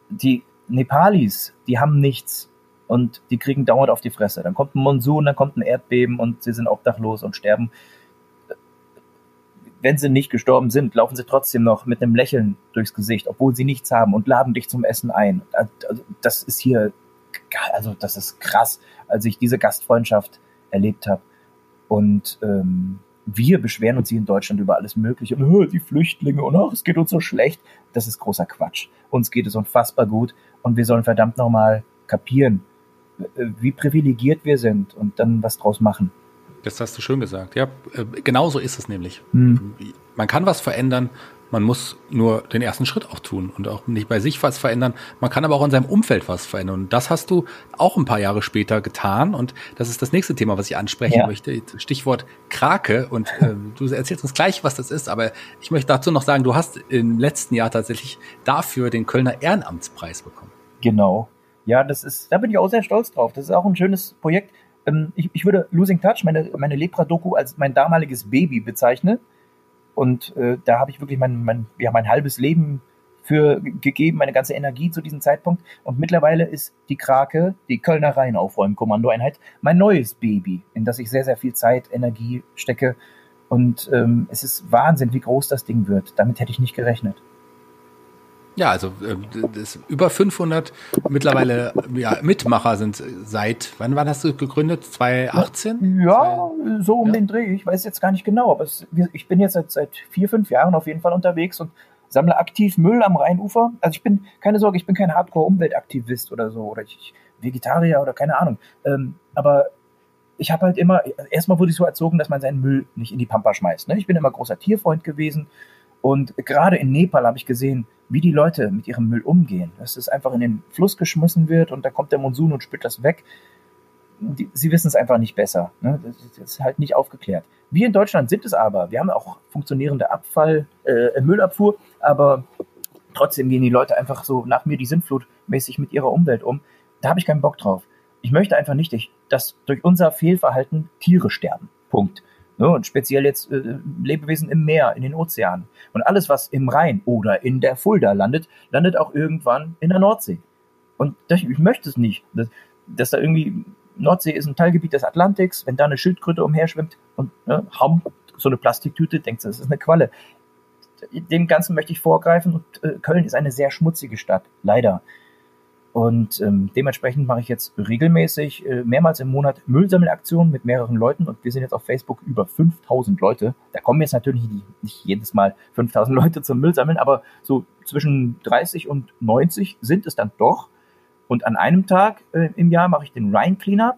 Die Nepalis, die haben nichts und die kriegen dauernd auf die Fresse. Dann kommt ein Monsun, dann kommt ein Erdbeben und sie sind obdachlos und sterben. Wenn sie nicht gestorben sind, laufen sie trotzdem noch mit einem Lächeln durchs Gesicht, obwohl sie nichts haben und laden dich zum Essen ein. Also, das ist hier also das ist krass, als ich diese Gastfreundschaft erlebt habe. Und ähm, wir beschweren uns hier in Deutschland über alles Mögliche. Und, die Flüchtlinge und ach, es geht uns so schlecht. Das ist großer Quatsch. Uns geht es unfassbar gut und wir sollen verdammt nochmal kapieren, wie privilegiert wir sind und dann was draus machen. Das hast du schön gesagt. Ja, äh, genau so ist es nämlich. Hm. Man kann was verändern, man muss nur den ersten Schritt auch tun und auch nicht bei sich was verändern. Man kann aber auch in seinem Umfeld was verändern. Und das hast du auch ein paar Jahre später getan. Und das ist das nächste Thema, was ich ansprechen ja. möchte. Stichwort Krake. Und äh, du erzählst uns gleich, was das ist. Aber ich möchte dazu noch sagen, du hast im letzten Jahr tatsächlich dafür den Kölner Ehrenamtspreis bekommen. Genau. Ja, das ist, da bin ich auch sehr stolz drauf. Das ist auch ein schönes Projekt. Ähm, ich, ich würde Losing Touch, meine, meine Lepra-Doku, als mein damaliges Baby bezeichnen und äh, da habe ich wirklich mein, mein, ja, mein halbes Leben für gegeben, meine ganze Energie zu diesem Zeitpunkt. Und mittlerweile ist die Krake, die Kölner Rheinaufräumkommandoeinheit, mein neues Baby, in das ich sehr, sehr viel Zeit, Energie stecke. Und ähm, es ist Wahnsinn, wie groß das Ding wird. Damit hätte ich nicht gerechnet. Ja, also äh, das, über 500 mittlerweile ja, Mitmacher sind seit, wann, wann hast du gegründet? 2018? Ja, so um ja. den Dreh. Ich weiß jetzt gar nicht genau, aber es, ich bin jetzt seit, seit vier, fünf Jahren auf jeden Fall unterwegs und sammle aktiv Müll am Rheinufer. Also ich bin, keine Sorge, ich bin kein Hardcore-Umweltaktivist oder so oder ich, Vegetarier oder keine Ahnung. Ähm, aber ich habe halt immer, erstmal wurde ich so erzogen, dass man seinen Müll nicht in die Pampa schmeißt. Ne? Ich bin immer großer Tierfreund gewesen Und gerade in Nepal habe ich gesehen, wie die Leute mit ihrem Müll umgehen. Dass es einfach in den Fluss geschmissen wird und da kommt der Monsun und spült das weg. Die, sie wissen es einfach nicht besser. Ne? Das ist halt nicht aufgeklärt. Wir in Deutschland sind es aber. Wir haben auch funktionierende Abfall, äh, Müllabfuhr, aber trotzdem gehen die Leute einfach so nach mir die Sintflut mäßig mit ihrer Umwelt um. Da habe ich keinen Bock drauf. Ich möchte einfach nicht, dass durch unser Fehlverhalten Tiere sterben. Punkt. Ne? Und speziell jetzt äh, Lebewesen im Meer, in den Ozeanen. Und alles, was im Rhein oder in der Fulda landet, landet auch irgendwann in der Nordsee. Und das, ich möchte es nicht, dass, dass da irgendwie Nordsee ist ein Teilgebiet des Atlantiks, wenn da eine Schildkröte umherschwimmt und ne, haum, so eine Plastiktüte, denkst du, das ist eine Qualle. Dem Ganzen möchte ich vorgreifen und äh, Köln ist eine sehr schmutzige Stadt, leider. Und ähm, dementsprechend mache ich jetzt regelmäßig äh, mehrmals im Monat Müllsammelaktionen mit mehreren Leuten und wir sind jetzt auf Facebook über 5000 Leute. Da kommen jetzt natürlich nicht, jedes Mal 5000 Leute zum Müllsammeln, aber so zwischen 30 und 90 sind es dann doch. Und an einem Tag äh, im Jahr mache ich den Rhine Cleanup.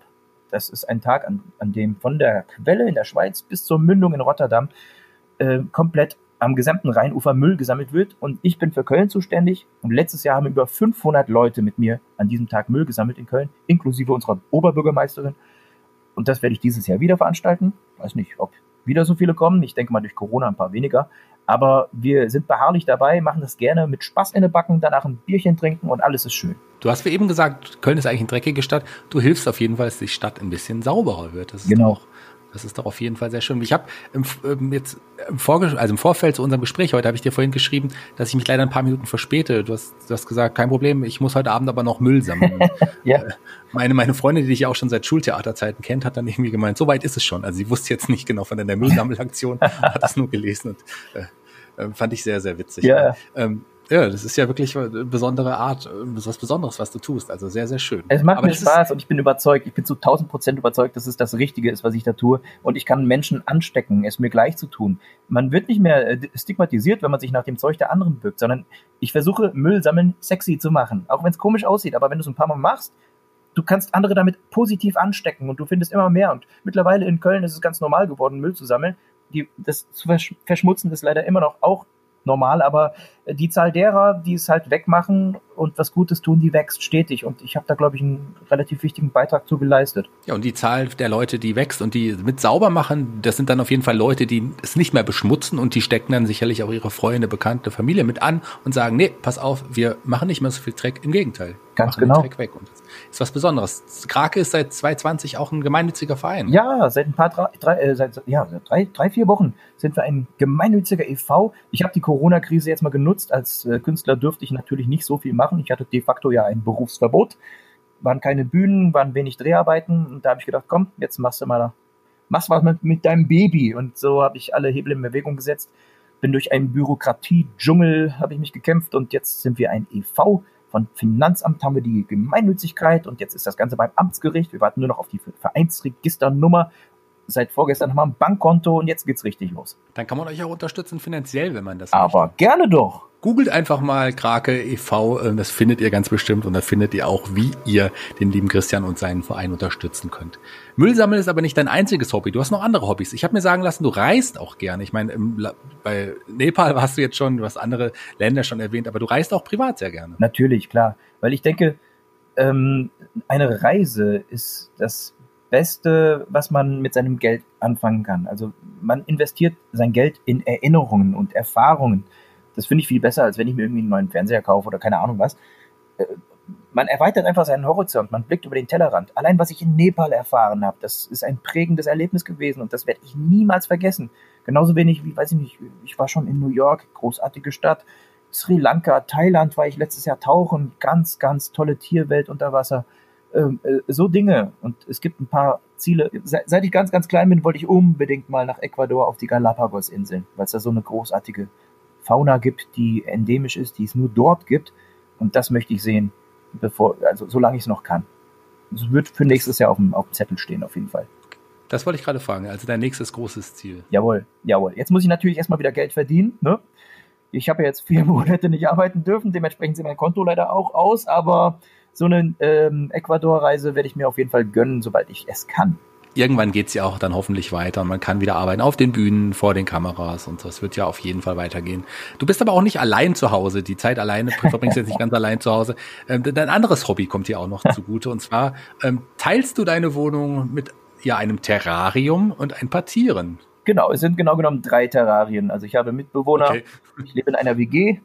Das ist ein Tag, an, an dem von der Quelle in der Schweiz bis zur Mündung in Rotterdam äh, komplett am gesamten Rheinufer Müll gesammelt wird. Und ich bin für Köln zuständig. Und letztes Jahr haben über 500 Leute mit mir an diesem Tag Müll gesammelt in Köln, inklusive unserer Oberbürgermeisterin. Und das werde ich dieses Jahr wieder veranstalten. Weiß nicht, ob wieder so viele kommen. Ich denke mal durch Corona ein paar weniger. Aber wir sind beharrlich dabei, machen das gerne mit Spaß in den Backen, danach ein Bierchen trinken und alles ist schön. Du hast mir eben gesagt, Köln ist eigentlich eine dreckige Stadt. Du hilfst auf jeden Fall, dass die Stadt ein bisschen sauberer wird. Das genau. Doch, das ist doch auf jeden Fall sehr schön. Ich habe im, ähm, jetzt im, Vorge also im Vorfeld zu unserem Gespräch heute habe ich dir vorhin geschrieben, dass ich mich leider ein paar Minuten verspäte. Du hast, du hast gesagt, kein Problem, ich muss heute Abend aber noch Müll sammeln. ja. Äh, meine, meine Freundin, die dich auch schon seit Schultheaterzeiten kennt, hat dann irgendwie gemeint, so weit ist es schon. Also sie wusste jetzt nicht genau von der Müllsammelaktion, hat das nur gelesen und äh, äh, fand ich sehr, sehr witzig. Ja. Ähm, ja, das ist ja wirklich eine besondere Art, was Besonderes, was du tust. Also sehr, sehr schön. Es macht Aber mir Spaß und ich bin überzeugt, ich bin zu 1000 Prozent überzeugt, dass es das Richtige ist, was ich da tue. Und ich kann Menschen anstecken, es mir gleich zu tun. Man wird nicht mehr äh, stigmatisiert, wenn man sich nach dem Zeug der anderen bückt, sondern ich versuche Müll sammeln sexy zu machen. Auch wenn es komisch aussieht, aber wenn du es ein paar Mal machst, du kannst andere damit positiv anstecken und du findest immer mehr. Und mittlerweile in Köln ist es ganz normal geworden, Müll zu sammeln. Die, das zu verschmutzen ist leider immer noch auch normal, aber die Zahl derer, die es halt wegmachen und was Gutes tun, die wächst stetig. Und ich habe da, glaube ich, einen relativ wichtigen Beitrag zu geleistet. Ja, und die Zahl der Leute, die wächst und die mit sauber machen, das sind dann auf jeden Fall Leute, die es nicht mehr beschmutzen und die stecken dann sicherlich auch ihre Freunde, Bekannte, Familie mit an und sagen, nee, pass auf, wir machen nicht mehr so viel Dreck. Im Gegenteil. Ganz genau. Dreck weg. Und ist was Besonderes. Krake ist seit 2020 auch ein gemeinnütziger Verein. Ja, seit ein paar, drei, äh, seit, ja, drei, drei, vier Wochen sind wir ein gemeinnütziger e.V. Ich habe die Corona-Krise jetzt mal genutzt. Als äh, Künstler dürfte ich natürlich nicht so viel machen. Ich hatte de facto ja ein Berufsverbot. Waren keine Bühnen, waren wenig Dreharbeiten. Und da habe ich gedacht, komm, jetzt machst du mal, machst was mit, mit deinem Baby. Und so habe ich alle Hebel in Bewegung gesetzt. Bin durch einen Bürokratie-Dschungel, habe ich mich gekämpft und jetzt sind wir ein e.V., von Finanzamt haben wir die Gemeinnützigkeit und jetzt ist das Ganze beim Amtsgericht. Wir warten nur noch auf die Vereinsregisternummer. Seit vorgestern haben wir ein Bankkonto und jetzt geht's richtig los. Dann kann man euch auch unterstützen finanziell, wenn man das Aber möchte. gerne doch. Googelt einfach mal Krake e.V., äh, das findet ihr ganz bestimmt und da findet ihr auch, wie ihr den lieben Christian und seinen Verein unterstützen könnt. Müllsammeln ist aber nicht dein einziges Hobby, du hast noch andere Hobbys. Ich habe mir sagen lassen, du reist auch gerne. Ich meine, bei Nepal warst du jetzt schon, du hast andere Länder schon erwähnt, aber du reist auch privat sehr gerne. Natürlich, klar, weil ich denke, ähm, eine Reise ist das Beste, was man mit seinem Geld anfangen kann. Also man investiert sein Geld in Erinnerungen und Erfahrungen das finde ich viel besser, als wenn ich mir irgendwie einen neuen Fernseher kaufe oder keine Ahnung was. Äh, man erweitert einfach seinen Horizont, man blickt über den Tellerrand. Allein was ich in Nepal erfahren habe, das ist ein prägendes Erlebnis gewesen und das werde ich niemals vergessen. Genauso wenig wie, weiß ich nicht, ich war schon in New York, großartige Stadt, Sri Lanka, Thailand war ich letztes Jahr tauchen, ganz, ganz tolle Tierwelt unter Wasser. Ähm, äh, so Dinge. Und es gibt ein paar Ziele. Seit ich ganz, ganz klein bin, wollte ich unbedingt mal nach Ecuador auf die Galapagos-Inseln, weil es da so eine großartige Fauna gibt, die endemisch ist, die es nur dort gibt. Und das möchte ich sehen, bevor, also solange ich es noch kann. Das wird für nächstes Jahr auf dem, auf dem Zettel stehen, auf jeden Fall. Das wollte ich gerade fragen. Also dein nächstes großes Ziel. Jawohl, jawohl. Jetzt muss ich natürlich erstmal wieder Geld verdienen. Ne? Ich habe ja jetzt vier Monate nicht arbeiten dürfen, dementsprechend sieht mein Konto leider auch aus, aber so eine ähm, Ecuador-Reise werde ich mir auf jeden Fall gönnen, sobald ich es kann. Irgendwann geht's ja auch dann hoffentlich weiter und man kann wieder arbeiten auf den Bühnen, vor den Kameras und das wird ja auf jeden Fall weitergehen. Du bist aber auch nicht allein zu Hause. Die Zeit alleine verbringst du jetzt nicht ganz allein zu Hause. Ähm, dein anderes Hobby kommt dir auch noch zugute und zwar ähm, teilst du deine Wohnung mit ja einem Terrarium und ein paar Tieren. Genau, es sind genau genommen drei Terrarien. Also ich habe Mitbewohner, okay. ich lebe in einer WG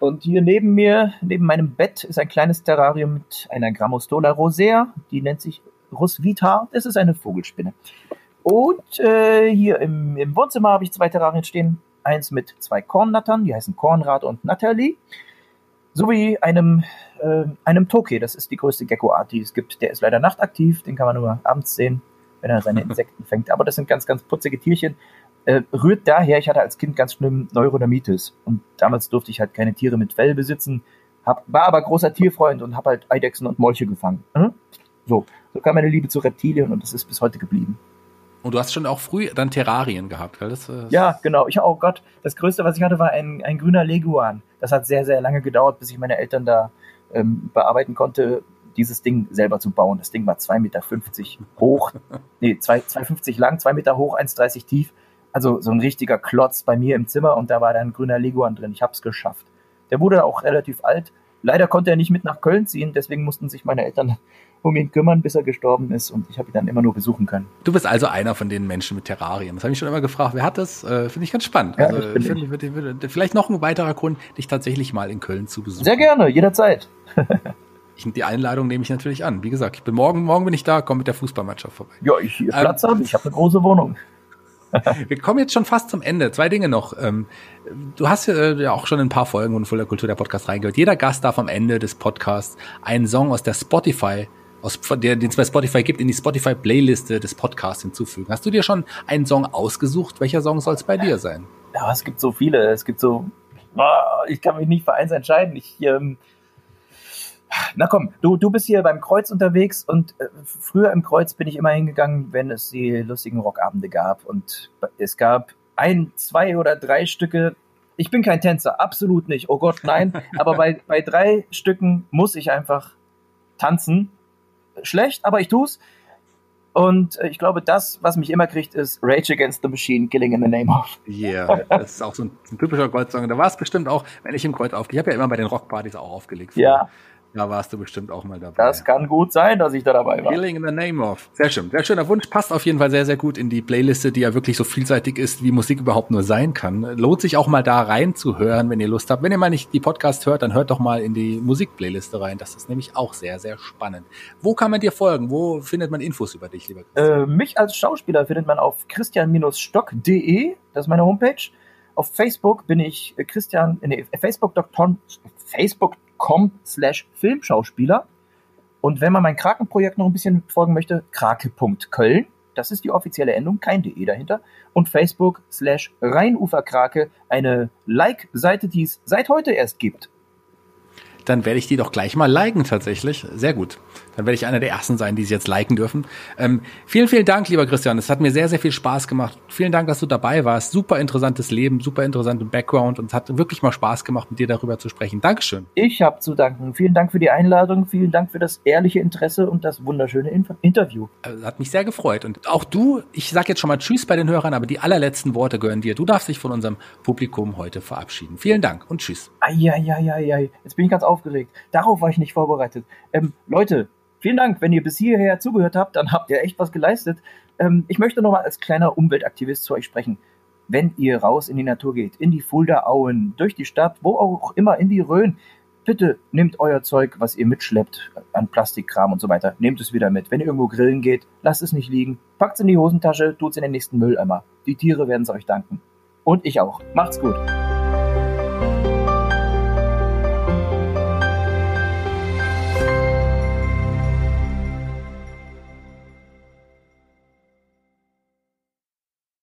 und hier neben mir, neben meinem Bett, ist ein kleines Terrarium mit einer Grammostola rosea, die nennt sich Rosvita. Das ist eine Vogelspinne. Und äh, hier im, im Wohnzimmer habe ich zwei Terrarien stehen. Eins mit zwei Kornnattern, die heißen Kornrad und Natalie. Sowie einem, äh, einem Toke, das ist die größte Gecko-Art, die es gibt. Der ist leider nachtaktiv, den kann man nur abends sehen, wenn er seine Insekten fängt. Aber das sind ganz, ganz putzige Tierchen. Äh, rührt daher, ich hatte als Kind ganz schlimm Neurodermitis. Und damals durfte ich halt keine Tiere mit Fell besitzen. Hab, war aber großer Tierfreund und habe halt Eidechsen und Molche gefangen. Mhm. So, so kam meine Liebe zu Reptilien und das ist bis heute geblieben. Und du hast schon auch früh dann Terrarien gehabt, gell? Das, das ja, genau. Ich, oh Gott, das Größte, was ich hatte, war ein, ein grüner Leguan. Das hat sehr, sehr lange gedauert, bis ich meine Eltern da ähm, bearbeiten konnte, dieses Ding selber zu bauen. Das Ding war 2,50 Meter hoch, nee, 2,50 lang, 2 Meter hoch, 1,30 tief. Also so ein richtiger Klotz bei mir im Zimmer und da war dann ein grüner Leguan drin. Ich habe es geschafft. Der wurde auch relativ alt. Leider konnte er nicht mit nach Köln ziehen, deswegen mussten sich meine Eltern um ihn kümmern, bis er gestorben ist und ich habe ihn dann immer nur besuchen können. Du bist also einer von den Menschen mit Terrarien. Das habe ich schon immer gefragt. Wer hat das? Äh, Finde ich ganz spannend. Ja, also, ich ich vielleicht noch ein weiterer Grund, dich tatsächlich mal in Köln zu besuchen. Sehr gerne, jederzeit. ich, die Einladung nehme ich natürlich an. Wie gesagt, ich bin morgen, morgen bin ich da, komme mit der Fußballmannschaft vorbei. Ja, ich ähm, Platz habe, ich habe eine große Wohnung. Wir kommen jetzt schon fast zum Ende. Zwei Dinge noch. Ähm, du hast ja auch schon ein paar Folgen von Fuller Kultur der Podcast reingehört. Jeder Gast darf am Ende des Podcasts einen Song aus der Spotify aus, den es bei Spotify gibt, in die Spotify-Playliste des Podcasts hinzufügen. Hast du dir schon einen Song ausgesucht? Welcher Song soll es bei dir sein? Ja, es gibt so viele. Es gibt so. Oh, ich kann mich nicht für eins entscheiden. Ich, ähm, na komm, du, du bist hier beim Kreuz unterwegs und äh, früher im Kreuz bin ich immer hingegangen, wenn es die lustigen Rockabende gab. Und es gab ein, zwei oder drei Stücke. Ich bin kein Tänzer, absolut nicht. Oh Gott, nein. Aber bei, bei drei Stücken muss ich einfach tanzen schlecht, aber ich tu's. Und äh, ich glaube, das, was mich immer kriegt, ist Rage Against the Machine, Killing in the Name of. Yeah, das ist auch so ein, ein typischer Kreuzsong. Da war es bestimmt auch, wenn ich im Kreuz aufgelegt Ich habe ja immer bei den Rockpartys auch aufgelegt. Ja. Da warst du bestimmt auch mal dabei. Das kann gut sein, dass ich da dabei war. Killing in the Name of. Sehr schön. Sehr schöner Wunsch. Passt auf jeden Fall sehr, sehr gut in die Playliste, die ja wirklich so vielseitig ist, wie Musik überhaupt nur sein kann. Lohnt sich auch mal da reinzuhören, wenn ihr Lust habt. Wenn ihr mal nicht die Podcast hört, dann hört doch mal in die Musikplayliste rein. Das ist nämlich auch sehr, sehr spannend. Wo kann man dir folgen? Wo findet man Infos über dich, lieber Christian? Äh, mich als Schauspieler findet man auf christian-stock.de. Das ist meine Homepage. Auf Facebook bin ich Christian, nee, Facebook.com, Facebook com slash Filmschauspieler. Und wenn man mein Krakenprojekt noch ein bisschen folgen möchte, krake.köln. Das ist die offizielle Endung, kein DE dahinter. Und Facebook slash Rheinuferkrake, eine Like-Seite, die es seit heute erst gibt dann werde ich die doch gleich mal liken tatsächlich. Sehr gut. Dann werde ich einer der ersten sein, die sie jetzt liken dürfen. Ähm, vielen, vielen Dank, lieber Christian. Es hat mir sehr, sehr viel Spaß gemacht. Vielen Dank, dass du dabei warst. Super interessantes Leben, super interessanten Background und es hat wirklich mal Spaß gemacht, mit dir darüber zu sprechen. Dankeschön. Ich habe zu danken. Vielen Dank für die Einladung. Vielen Dank für das ehrliche Interesse und das wunderschöne Inf Interview. Also, hat mich sehr gefreut. Und auch du, ich sage jetzt schon mal Tschüss bei den Hörern, aber die allerletzten Worte gehören dir. Du darfst dich von unserem Publikum heute verabschieden. Vielen Dank und Tschüss. Eieieiei. Jetzt bin ich ganz aufgeregt. Darauf war ich nicht vorbereitet. Ähm, Leute, vielen Dank. Wenn ihr bis hierher zugehört habt, dann habt ihr echt was geleistet. Ähm, ich möchte nochmal als kleiner Umweltaktivist zu euch sprechen. Wenn ihr raus in die Natur geht, in die Fulda-Auen, durch die Stadt, wo auch immer, in die Rhön, bitte nehmt euer Zeug, was ihr mitschleppt, an Plastikkram und so weiter, nehmt es wieder mit. Wenn ihr irgendwo grillen geht, lasst es nicht liegen, packt es in die Hosentasche, tut es in den nächsten Mülleimer. Die Tiere werden es euch danken. Und ich auch. Macht's gut.